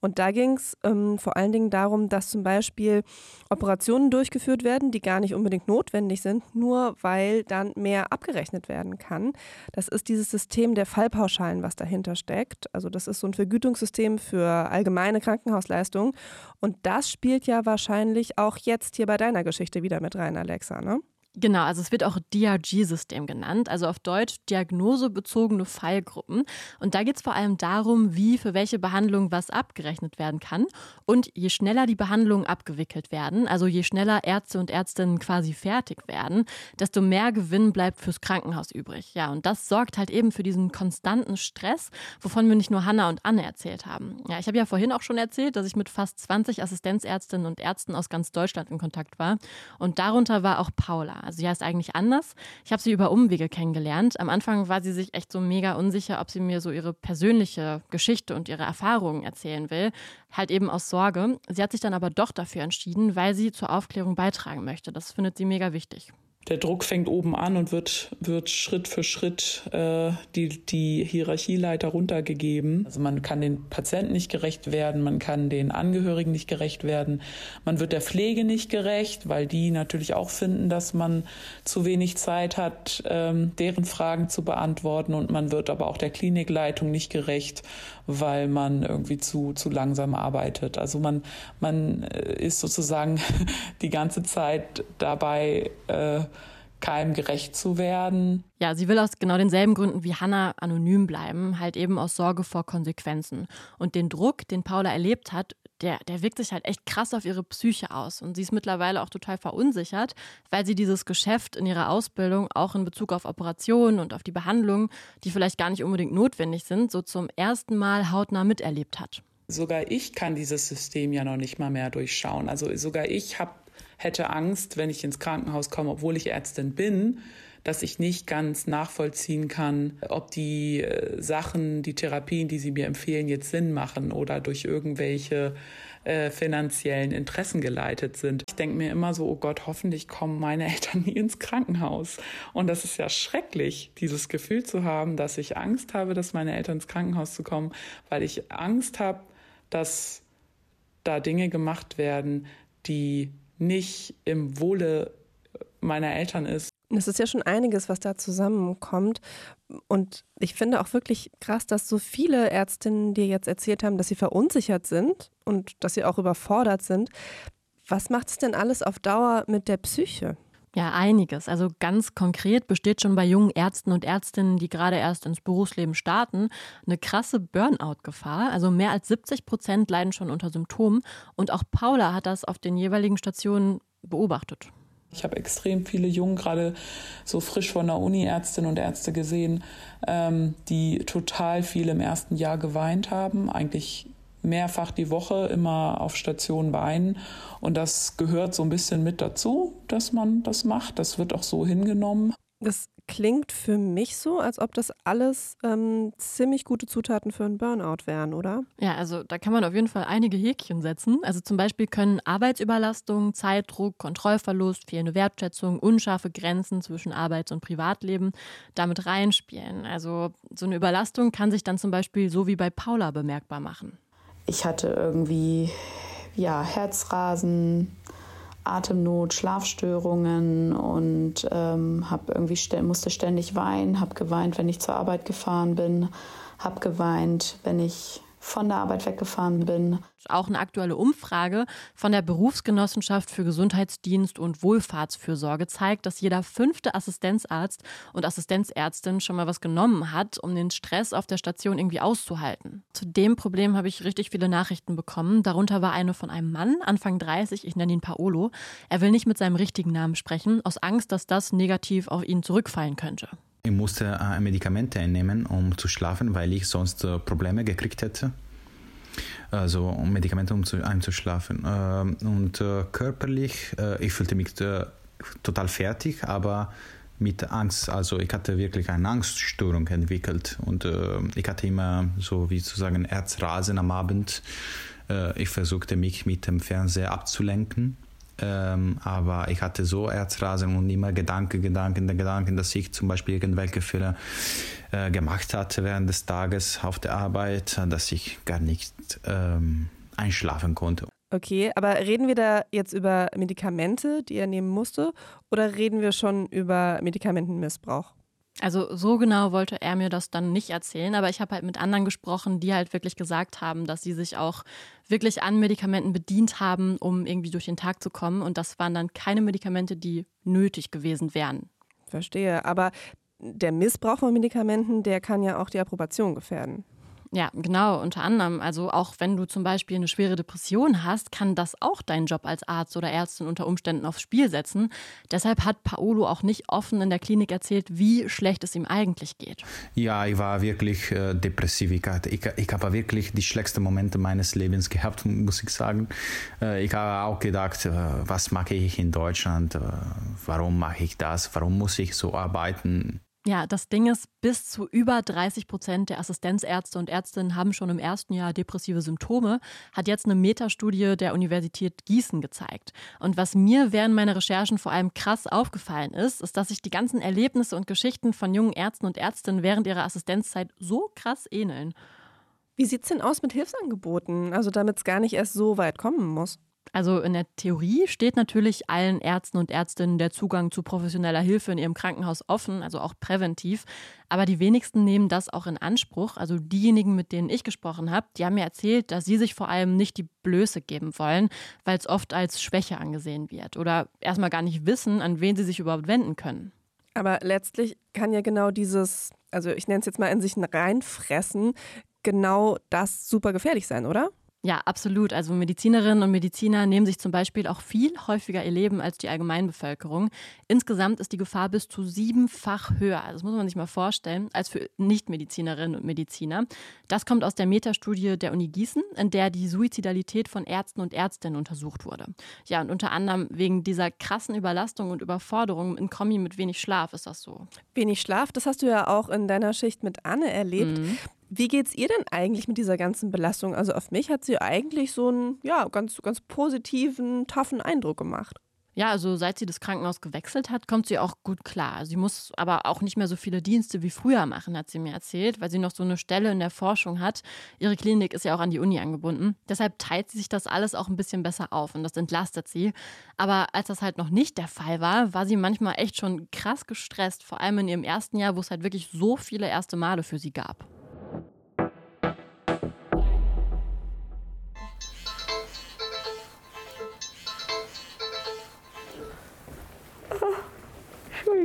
Und da ging es ähm, vor allen Dingen darum, dass zum Beispiel Operationen durchgeführt werden, die gar nicht unbedingt notwendig sind, nur weil dann mehr abgerechnet werden kann. Das ist dieses System der Fallpauschalen, was dahinter steckt. Also das ist so ein Vergütungssystem für allgemeine Krankenhausleistungen. Und das spielt ja wahrscheinlich auch jetzt hier bei deiner Geschichte wieder mit rein, Alexa, ne? Genau, also es wird auch DRG-System genannt, also auf Deutsch diagnosebezogene Fallgruppen. Und da geht es vor allem darum, wie für welche Behandlung was abgerechnet werden kann. Und je schneller die Behandlungen abgewickelt werden, also je schneller Ärzte und Ärztinnen quasi fertig werden, desto mehr Gewinn bleibt fürs Krankenhaus übrig. Ja, und das sorgt halt eben für diesen konstanten Stress, wovon wir nicht nur Hanna und Anne erzählt haben. Ja, ich habe ja vorhin auch schon erzählt, dass ich mit fast 20 Assistenzärztinnen und Ärzten aus ganz Deutschland in Kontakt war. Und darunter war auch Paula. Also sie heißt eigentlich anders. Ich habe sie über Umwege kennengelernt. Am Anfang war sie sich echt so mega unsicher, ob sie mir so ihre persönliche Geschichte und ihre Erfahrungen erzählen will. Halt eben aus Sorge. Sie hat sich dann aber doch dafür entschieden, weil sie zur Aufklärung beitragen möchte. Das findet sie mega wichtig der Druck fängt oben an und wird, wird Schritt für Schritt äh, die, die Hierarchieleiter runtergegeben. Also man kann den Patienten nicht gerecht werden, man kann den Angehörigen nicht gerecht werden, man wird der Pflege nicht gerecht, weil die natürlich auch finden, dass man zu wenig Zeit hat, ähm, deren Fragen zu beantworten und man wird aber auch der Klinikleitung nicht gerecht, weil man irgendwie zu, zu langsam arbeitet. Also man, man äh, ist sozusagen die ganze Zeit dabei, äh, keinem gerecht zu werden. Ja, sie will aus genau denselben Gründen wie Hannah anonym bleiben, halt eben aus Sorge vor Konsequenzen. Und den Druck, den Paula erlebt hat, der, der wirkt sich halt echt krass auf ihre Psyche aus. Und sie ist mittlerweile auch total verunsichert, weil sie dieses Geschäft in ihrer Ausbildung auch in Bezug auf Operationen und auf die Behandlungen, die vielleicht gar nicht unbedingt notwendig sind, so zum ersten Mal hautnah miterlebt hat. Sogar ich kann dieses System ja noch nicht mal mehr durchschauen. Also sogar ich habe hätte Angst, wenn ich ins Krankenhaus komme, obwohl ich Ärztin bin, dass ich nicht ganz nachvollziehen kann, ob die äh, Sachen, die Therapien, die sie mir empfehlen, jetzt Sinn machen oder durch irgendwelche äh, finanziellen Interessen geleitet sind. Ich denke mir immer so, oh Gott, hoffentlich kommen meine Eltern nie ins Krankenhaus. Und das ist ja schrecklich, dieses Gefühl zu haben, dass ich Angst habe, dass meine Eltern ins Krankenhaus zu kommen, weil ich Angst habe, dass da Dinge gemacht werden, die nicht im Wohle meiner Eltern ist. Es ist ja schon einiges, was da zusammenkommt. Und ich finde auch wirklich krass, dass so viele Ärztinnen dir jetzt erzählt haben, dass sie verunsichert sind und dass sie auch überfordert sind. Was macht es denn alles auf Dauer mit der Psyche? Ja, einiges. Also ganz konkret besteht schon bei jungen Ärzten und Ärztinnen, die gerade erst ins Berufsleben starten, eine krasse Burnout-Gefahr. Also mehr als 70 Prozent leiden schon unter Symptomen. Und auch Paula hat das auf den jeweiligen Stationen beobachtet. Ich habe extrem viele Jungen, gerade so frisch von der Uni Ärztinnen und Ärzte gesehen, ähm, die total viel im ersten Jahr geweint haben, eigentlich mehrfach die Woche immer auf Station weinen. Und das gehört so ein bisschen mit dazu, dass man das macht. Das wird auch so hingenommen. Das klingt für mich so, als ob das alles ähm, ziemlich gute Zutaten für einen Burnout wären, oder? Ja, also da kann man auf jeden Fall einige Häkchen setzen. Also zum Beispiel können Arbeitsüberlastung, Zeitdruck, Kontrollverlust, fehlende Wertschätzung, unscharfe Grenzen zwischen Arbeits- und Privatleben damit reinspielen. Also so eine Überlastung kann sich dann zum Beispiel so wie bei Paula bemerkbar machen. Ich hatte irgendwie ja, Herzrasen, Atemnot, Schlafstörungen und ähm, hab irgendwie musste ständig weinen, habe geweint, wenn ich zur Arbeit gefahren bin, habe geweint, wenn ich von der Arbeit weggefahren bin. Auch eine aktuelle Umfrage von der Berufsgenossenschaft für Gesundheitsdienst und Wohlfahrtsfürsorge zeigt, dass jeder fünfte Assistenzarzt und Assistenzärztin schon mal was genommen hat, um den Stress auf der Station irgendwie auszuhalten. Zu dem Problem habe ich richtig viele Nachrichten bekommen. Darunter war eine von einem Mann, Anfang 30, ich nenne ihn Paolo. Er will nicht mit seinem richtigen Namen sprechen, aus Angst, dass das negativ auf ihn zurückfallen könnte. Ich musste äh, Medikamente einnehmen, um zu schlafen, weil ich sonst äh, Probleme gekriegt hätte. Also Medikamente, um zu, einzuschlafen. Äh, und äh, körperlich, äh, ich fühlte mich äh, total fertig, aber mit Angst, also ich hatte wirklich eine Angststörung entwickelt und ich hatte immer so wie zu sagen Herzrasen am Abend. ich versuchte mich mit dem Fernseher abzulenken ähm, aber ich hatte so Herzrasen und immer Gedanken, Gedanken, Gedanken, dass ich zum Beispiel irgendwelche Fehler äh, gemacht hatte während des Tages auf der Arbeit, dass ich gar nicht ähm, einschlafen konnte. Okay, aber reden wir da jetzt über Medikamente, die er nehmen musste, oder reden wir schon über Medikamentenmissbrauch? Also so genau wollte er mir das dann nicht erzählen, aber ich habe halt mit anderen gesprochen, die halt wirklich gesagt haben, dass sie sich auch wirklich an Medikamenten bedient haben, um irgendwie durch den Tag zu kommen. Und das waren dann keine Medikamente, die nötig gewesen wären. Verstehe, aber der Missbrauch von Medikamenten, der kann ja auch die Approbation gefährden. Ja, genau, unter anderem. Also auch wenn du zum Beispiel eine schwere Depression hast, kann das auch deinen Job als Arzt oder Ärztin unter Umständen aufs Spiel setzen. Deshalb hat Paolo auch nicht offen in der Klinik erzählt, wie schlecht es ihm eigentlich geht. Ja, ich war wirklich äh, depressiv. Ich, ich, ich habe wirklich die schlechtesten Momente meines Lebens gehabt, muss ich sagen. Äh, ich habe auch gedacht, äh, was mache ich in Deutschland? Äh, warum mache ich das? Warum muss ich so arbeiten? Ja, das Ding ist, bis zu über 30 Prozent der Assistenzärzte und Ärztinnen haben schon im ersten Jahr depressive Symptome, hat jetzt eine Metastudie der Universität Gießen gezeigt. Und was mir während meiner Recherchen vor allem krass aufgefallen ist, ist, dass sich die ganzen Erlebnisse und Geschichten von jungen Ärzten und Ärztinnen während ihrer Assistenzzeit so krass ähneln. Wie sieht es denn aus mit Hilfsangeboten, also damit es gar nicht erst so weit kommen muss? Also in der Theorie steht natürlich allen Ärzten und Ärztinnen der Zugang zu professioneller Hilfe in ihrem Krankenhaus offen, also auch präventiv. Aber die wenigsten nehmen das auch in Anspruch. Also diejenigen, mit denen ich gesprochen habe, die haben mir erzählt, dass sie sich vor allem nicht die Blöße geben wollen, weil es oft als Schwäche angesehen wird oder erstmal gar nicht wissen, an wen sie sich überhaupt wenden können. Aber letztlich kann ja genau dieses, also ich nenne es jetzt mal in sich ein Reinfressen, genau das super gefährlich sein, oder? Ja, absolut. Also Medizinerinnen und Mediziner nehmen sich zum Beispiel auch viel häufiger ihr Leben als die Allgemeinbevölkerung. Insgesamt ist die Gefahr bis zu siebenfach höher. Also das muss man sich mal vorstellen, als für Nichtmedizinerinnen und Mediziner. Das kommt aus der Metastudie der Uni Gießen, in der die Suizidalität von Ärzten und Ärztinnen untersucht wurde. Ja, und unter anderem wegen dieser krassen Überlastung und Überforderung in Kombi mit wenig Schlaf ist das so. Wenig Schlaf, das hast du ja auch in deiner Schicht mit Anne erlebt. Mhm. Wie geht's ihr denn eigentlich mit dieser ganzen Belastung? Also auf mich hat sie eigentlich so einen ja, ganz, ganz positiven, toughen Eindruck gemacht. Ja, also seit sie das Krankenhaus gewechselt hat, kommt sie auch gut klar. Sie muss aber auch nicht mehr so viele Dienste wie früher machen, hat sie mir erzählt, weil sie noch so eine Stelle in der Forschung hat. Ihre Klinik ist ja auch an die Uni angebunden. Deshalb teilt sie sich das alles auch ein bisschen besser auf und das entlastet sie. Aber als das halt noch nicht der Fall war, war sie manchmal echt schon krass gestresst, vor allem in ihrem ersten Jahr, wo es halt wirklich so viele erste Male für sie gab.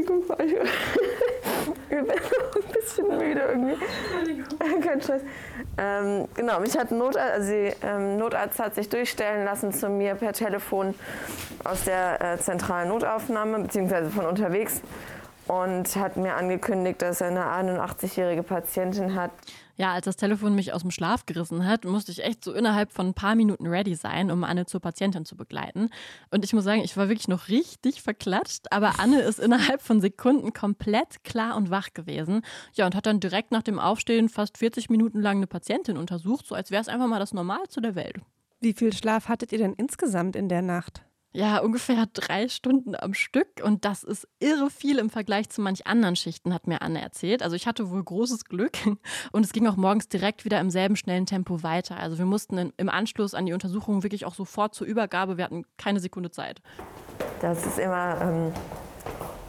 Entschuldigung, ich bin ein bisschen müde irgendwie. Kein Stress. Ähm, genau, mich hat Notarzt, also die, ähm, Notarzt hat sich durchstellen lassen zu mir per Telefon aus der äh, zentralen Notaufnahme, beziehungsweise von unterwegs und hat mir angekündigt, dass er eine 81-jährige Patientin hat. Ja, als das Telefon mich aus dem Schlaf gerissen hat, musste ich echt so innerhalb von ein paar Minuten ready sein, um Anne zur Patientin zu begleiten. Und ich muss sagen, ich war wirklich noch richtig verklatscht, aber Anne ist innerhalb von Sekunden komplett klar und wach gewesen. Ja, und hat dann direkt nach dem Aufstehen fast 40 Minuten lang eine Patientin untersucht, so als wäre es einfach mal das Normalste der Welt. Wie viel Schlaf hattet ihr denn insgesamt in der Nacht? Ja, ungefähr drei Stunden am Stück. Und das ist irre viel im Vergleich zu manch anderen Schichten, hat mir Anne erzählt. Also ich hatte wohl großes Glück. Und es ging auch morgens direkt wieder im selben schnellen Tempo weiter. Also wir mussten im Anschluss an die Untersuchung wirklich auch sofort zur Übergabe. Wir hatten keine Sekunde Zeit. Das ist immer. Ähm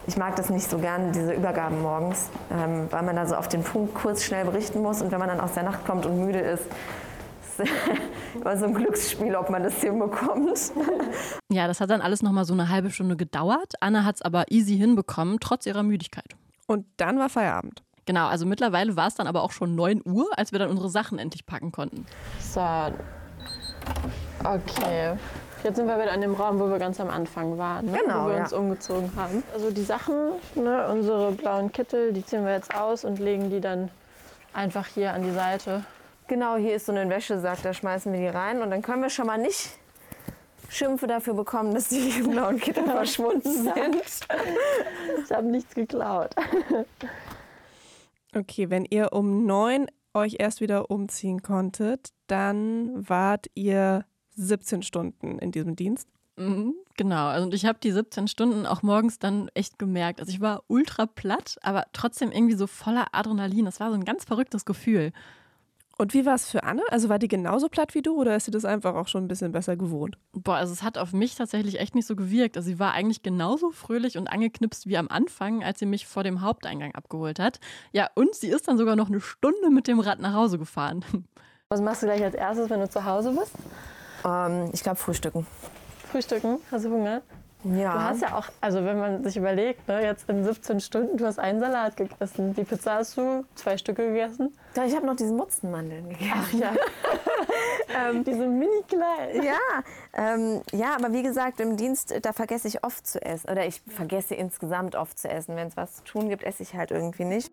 ich mag das nicht so gern, diese Übergaben morgens, ähm, weil man da so auf den Punkt kurz schnell berichten muss und wenn man dann aus der Nacht kommt und müde ist, ist immer so ein Glücksspiel, ob man das hinbekommt. Ja, das hat dann alles nochmal so eine halbe Stunde gedauert. Anna hat es aber easy hinbekommen, trotz ihrer Müdigkeit. Und dann war Feierabend. Genau, also mittlerweile war es dann aber auch schon 9 Uhr, als wir dann unsere Sachen endlich packen konnten. So. Okay. Jetzt sind wir wieder in dem Raum, wo wir ganz am Anfang waren, ne? Genau, wo wir ja. uns umgezogen haben. Also die Sachen, ne, unsere blauen Kittel, die ziehen wir jetzt aus und legen die dann einfach hier an die Seite. Genau, hier ist so ein Wäschesack, da schmeißen wir die rein und dann können wir schon mal nicht Schimpfe dafür bekommen, dass die blauen Kittel verschwunden sind. Ich habe nichts geklaut. Okay, wenn ihr um neun euch erst wieder umziehen konntet, dann wart ihr 17 Stunden in diesem Dienst. Mhm, genau, also und ich habe die 17 Stunden auch morgens dann echt gemerkt. Also ich war ultra platt, aber trotzdem irgendwie so voller Adrenalin. Das war so ein ganz verrücktes Gefühl. Und wie war es für Anne? Also war die genauso platt wie du oder ist sie das einfach auch schon ein bisschen besser gewohnt? Boah, also es hat auf mich tatsächlich echt nicht so gewirkt. Also sie war eigentlich genauso fröhlich und angeknipst wie am Anfang, als sie mich vor dem Haupteingang abgeholt hat. Ja, und sie ist dann sogar noch eine Stunde mit dem Rad nach Hause gefahren. Was machst du gleich als erstes, wenn du zu Hause bist? Ähm, ich glaube, frühstücken. Frühstücken? Hast du Hunger? Ja. Du hast ja auch, also wenn man sich überlegt, ne, jetzt in 17 Stunden, du hast einen Salat gegessen. Die Pizza hast du zwei Stücke gegessen. Ja, ich habe noch diese Mutzenmandeln gegessen. Ach ja. ähm, Diese mini kleinen. Ja, ähm, ja, aber wie gesagt, im Dienst, da vergesse ich oft zu essen. Oder ich vergesse insgesamt oft zu essen. Wenn es was zu tun gibt, esse ich halt irgendwie nicht.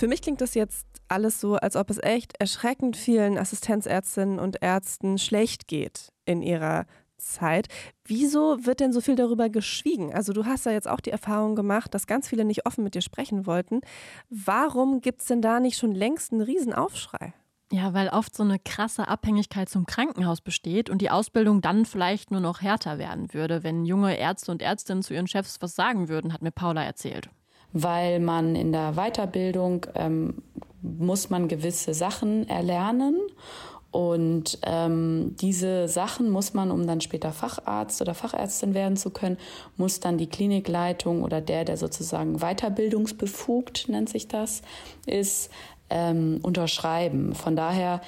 Für mich klingt das jetzt alles so, als ob es echt erschreckend vielen Assistenzärztinnen und Ärzten schlecht geht in ihrer Zeit. Wieso wird denn so viel darüber geschwiegen? Also du hast ja jetzt auch die Erfahrung gemacht, dass ganz viele nicht offen mit dir sprechen wollten. Warum gibt es denn da nicht schon längst einen Riesenaufschrei? Ja, weil oft so eine krasse Abhängigkeit zum Krankenhaus besteht und die Ausbildung dann vielleicht nur noch härter werden würde, wenn junge Ärzte und Ärztinnen zu ihren Chefs was sagen würden, hat mir Paula erzählt. Weil man in der Weiterbildung ähm, muss man gewisse Sachen erlernen und ähm, diese Sachen muss man, um dann später Facharzt oder Fachärztin werden zu können, muss dann die Klinikleitung oder der, der sozusagen weiterbildungsbefugt nennt sich das, ist, ähm, unterschreiben. Von daher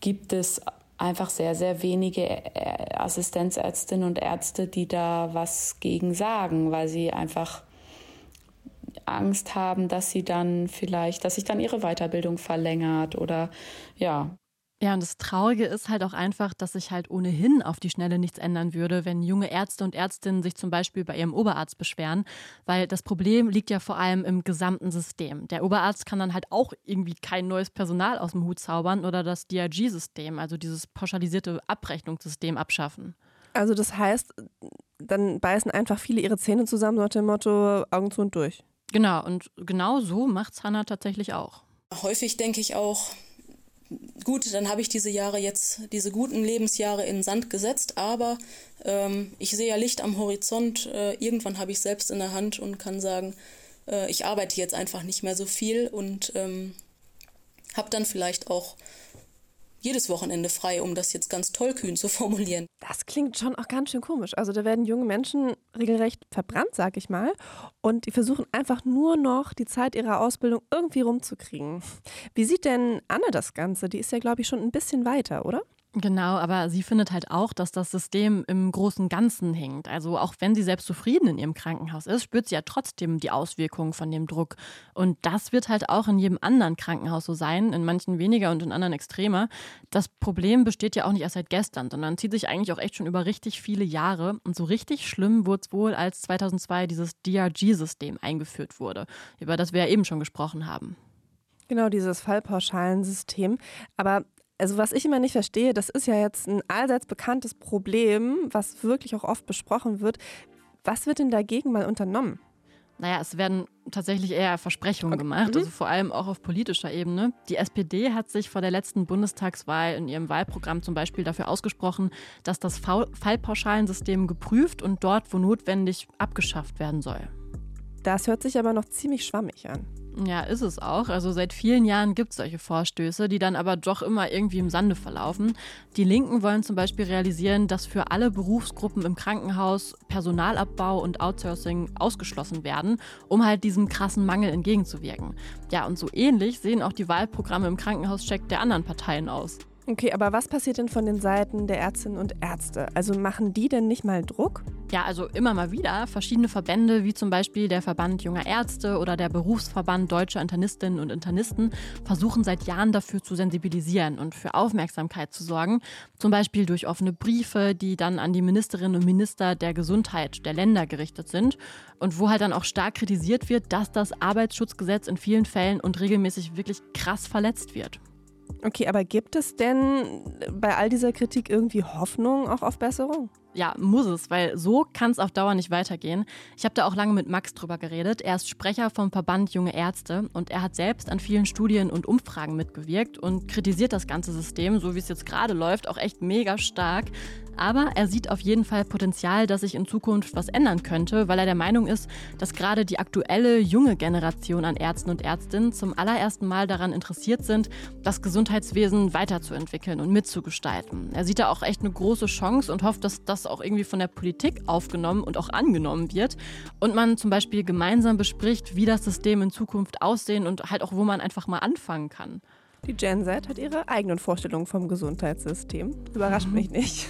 gibt es einfach sehr, sehr wenige Ä- Assistenzärztinnen und Ärzte, die da was gegen sagen, weil sie einfach Angst haben, dass sie dann vielleicht, dass sich dann ihre Weiterbildung verlängert oder ja. Ja, und das Traurige ist halt auch einfach, dass sich halt ohnehin auf die Schnelle nichts ändern würde, wenn junge Ärzte und Ärztinnen sich zum Beispiel bei ihrem Oberarzt beschweren, weil das Problem liegt ja vor allem im gesamten System. Der Oberarzt kann dann halt auch irgendwie kein neues Personal aus dem Hut zaubern oder das DRG-System, also dieses pauschalisierte Abrechnungssystem, abschaffen. Also das heißt, dann beißen einfach viele ihre Zähne zusammen nach dem Motto Augen zu und durch. Genau, und genau so macht's Hannah tatsächlich auch. Häufig denke ich auch, gut, dann habe ich diese Jahre jetzt, diese guten Lebensjahre in Sand gesetzt, aber ähm, ich sehe ja Licht am Horizont. Äh, irgendwann habe ich selbst in der Hand und kann sagen, äh, ich arbeite jetzt einfach nicht mehr so viel und ähm, habe dann vielleicht auch jedes Wochenende frei, um das jetzt ganz tollkühn zu formulieren. Das klingt schon auch ganz schön komisch. Also da werden junge Menschen regelrecht verbrannt, sag ich mal. Und die versuchen einfach nur noch die Zeit ihrer Ausbildung irgendwie rumzukriegen. Wie sieht denn Anne das Ganze? Die ist ja, glaube ich, schon ein bisschen weiter, oder? Genau, aber sie findet halt auch, dass das System im großen Ganzen hinkt. Also auch wenn sie selbst zufrieden in ihrem Krankenhaus ist, spürt sie ja trotzdem die Auswirkungen von dem Druck. Und das wird halt auch in jedem anderen Krankenhaus so sein, in manchen weniger und in anderen extremer. Das Problem besteht ja auch nicht erst seit gestern, sondern zieht sich eigentlich auch echt schon über richtig viele Jahre. Und so richtig schlimm wurde es wohl, als 2002 dieses DRG-System eingeführt wurde, über das wir ja eben schon gesprochen haben. Genau, dieses Fallpauschalensystem. Aber also was ich immer nicht verstehe, das ist ja jetzt ein allseits bekanntes Problem, was wirklich auch oft besprochen wird. Was wird denn dagegen mal unternommen? Naja, es werden tatsächlich eher Versprechungen gemacht, also vor allem auch auf politischer Ebene. Die SPD hat sich vor der letzten Bundestagswahl in ihrem Wahlprogramm zum Beispiel dafür ausgesprochen, dass das Fall- Fallpauschalensystem geprüft und dort, wo notwendig, abgeschafft werden soll. Das hört sich aber noch ziemlich schwammig an. Ja, ist es auch. Also seit vielen Jahren gibt es solche Vorstöße, die dann aber doch immer irgendwie im Sande verlaufen. Die Linken wollen zum Beispiel realisieren, dass für alle Berufsgruppen im Krankenhaus Personalabbau und Outsourcing ausgeschlossen werden, um halt diesem krassen Mangel entgegenzuwirken. Ja, und so ähnlich sehen auch die Wahlprogramme im Krankenhauscheck der anderen Parteien aus. Okay, aber was passiert denn von den Seiten der Ärztinnen und Ärzte? Also machen die denn nicht mal Druck? Ja, also immer mal wieder. Verschiedene Verbände, wie zum Beispiel der Verband junger Ärzte oder der Berufsverband deutscher Internistinnen und Internisten, versuchen seit Jahren dafür zu sensibilisieren und für Aufmerksamkeit zu sorgen. Zum Beispiel durch offene Briefe, die dann an die Ministerinnen und Minister der Gesundheit der Länder gerichtet sind und wo halt dann auch stark kritisiert wird, dass das Arbeitsschutzgesetz in vielen Fällen und regelmäßig wirklich krass verletzt wird. Okay, aber gibt es denn bei all dieser Kritik irgendwie Hoffnung auch auf Besserung? Ja, muss es, weil so kann es auf Dauer nicht weitergehen. Ich habe da auch lange mit Max drüber geredet. Er ist Sprecher vom Verband Junge Ärzte und er hat selbst an vielen Studien und Umfragen mitgewirkt und kritisiert das ganze System, so wie es jetzt gerade läuft, auch echt mega stark. Aber er sieht auf jeden Fall Potenzial, dass sich in Zukunft was ändern könnte, weil er der Meinung ist, dass gerade die aktuelle junge Generation an Ärzten und Ärztinnen zum allerersten Mal daran interessiert sind, das Gesundheitswesen weiterzuentwickeln und mitzugestalten. Er sieht da auch echt eine große Chance und hofft, dass das auch irgendwie von der Politik aufgenommen und auch angenommen wird und man zum Beispiel gemeinsam bespricht, wie das System in Zukunft aussehen und halt auch, wo man einfach mal anfangen kann. Die Gen Z hat ihre eigenen Vorstellungen vom Gesundheitssystem. Überrascht mhm. mich nicht.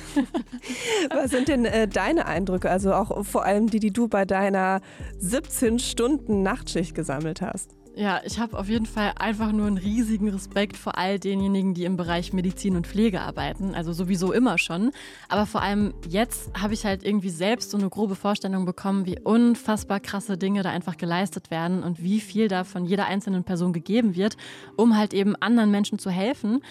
Was sind denn äh, deine Eindrücke, also auch vor allem die, die du bei deiner 17 Stunden Nachtschicht gesammelt hast? Ja, ich habe auf jeden Fall einfach nur einen riesigen Respekt vor all denjenigen, die im Bereich Medizin und Pflege arbeiten. Also sowieso immer schon. Aber vor allem jetzt habe ich halt irgendwie selbst so eine grobe Vorstellung bekommen, wie unfassbar krasse Dinge da einfach geleistet werden und wie viel da von jeder einzelnen Person gegeben wird, um halt eben anderen Menschen zu helfen.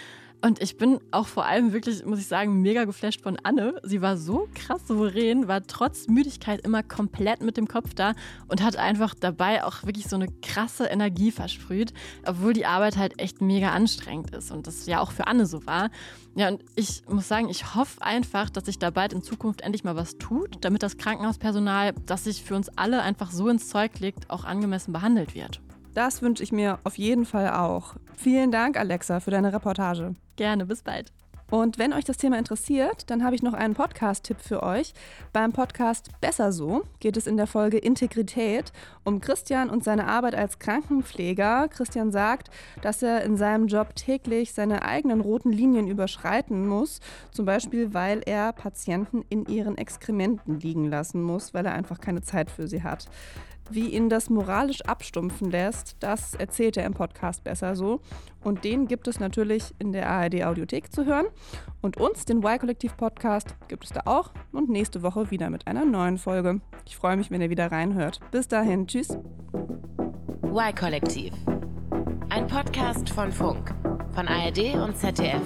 Und ich bin auch vor allem wirklich, muss ich sagen, mega geflasht von Anne. Sie war so krass souverän, war trotz Müdigkeit immer komplett mit dem Kopf da und hat einfach dabei auch wirklich so eine krasse Energie versprüht, obwohl die Arbeit halt echt mega anstrengend ist und das ja auch für Anne so war. Ja, und ich muss sagen, ich hoffe einfach, dass sich da bald in Zukunft endlich mal was tut, damit das Krankenhauspersonal, das sich für uns alle einfach so ins Zeug legt, auch angemessen behandelt wird. Das wünsche ich mir auf jeden Fall auch. Vielen Dank, Alexa, für deine Reportage. Gerne, bis bald. Und wenn euch das Thema interessiert, dann habe ich noch einen Podcast-Tipp für euch. Beim Podcast Besser so geht es in der Folge Integrität um Christian und seine Arbeit als Krankenpfleger. Christian sagt, dass er in seinem Job täglich seine eigenen roten Linien überschreiten muss. Zum Beispiel, weil er Patienten in ihren Exkrementen liegen lassen muss, weil er einfach keine Zeit für sie hat. Wie ihn das moralisch abstumpfen lässt, das erzählt er im Podcast besser so. Und den gibt es natürlich in der ARD Audiothek zu hören. Und uns, den Y-Kollektiv-Podcast, gibt es da auch. Und nächste Woche wieder mit einer neuen Folge. Ich freue mich, wenn ihr wieder reinhört. Bis dahin, tschüss. Y-Kollektiv. Ein Podcast von Funk, von ARD und ZDF.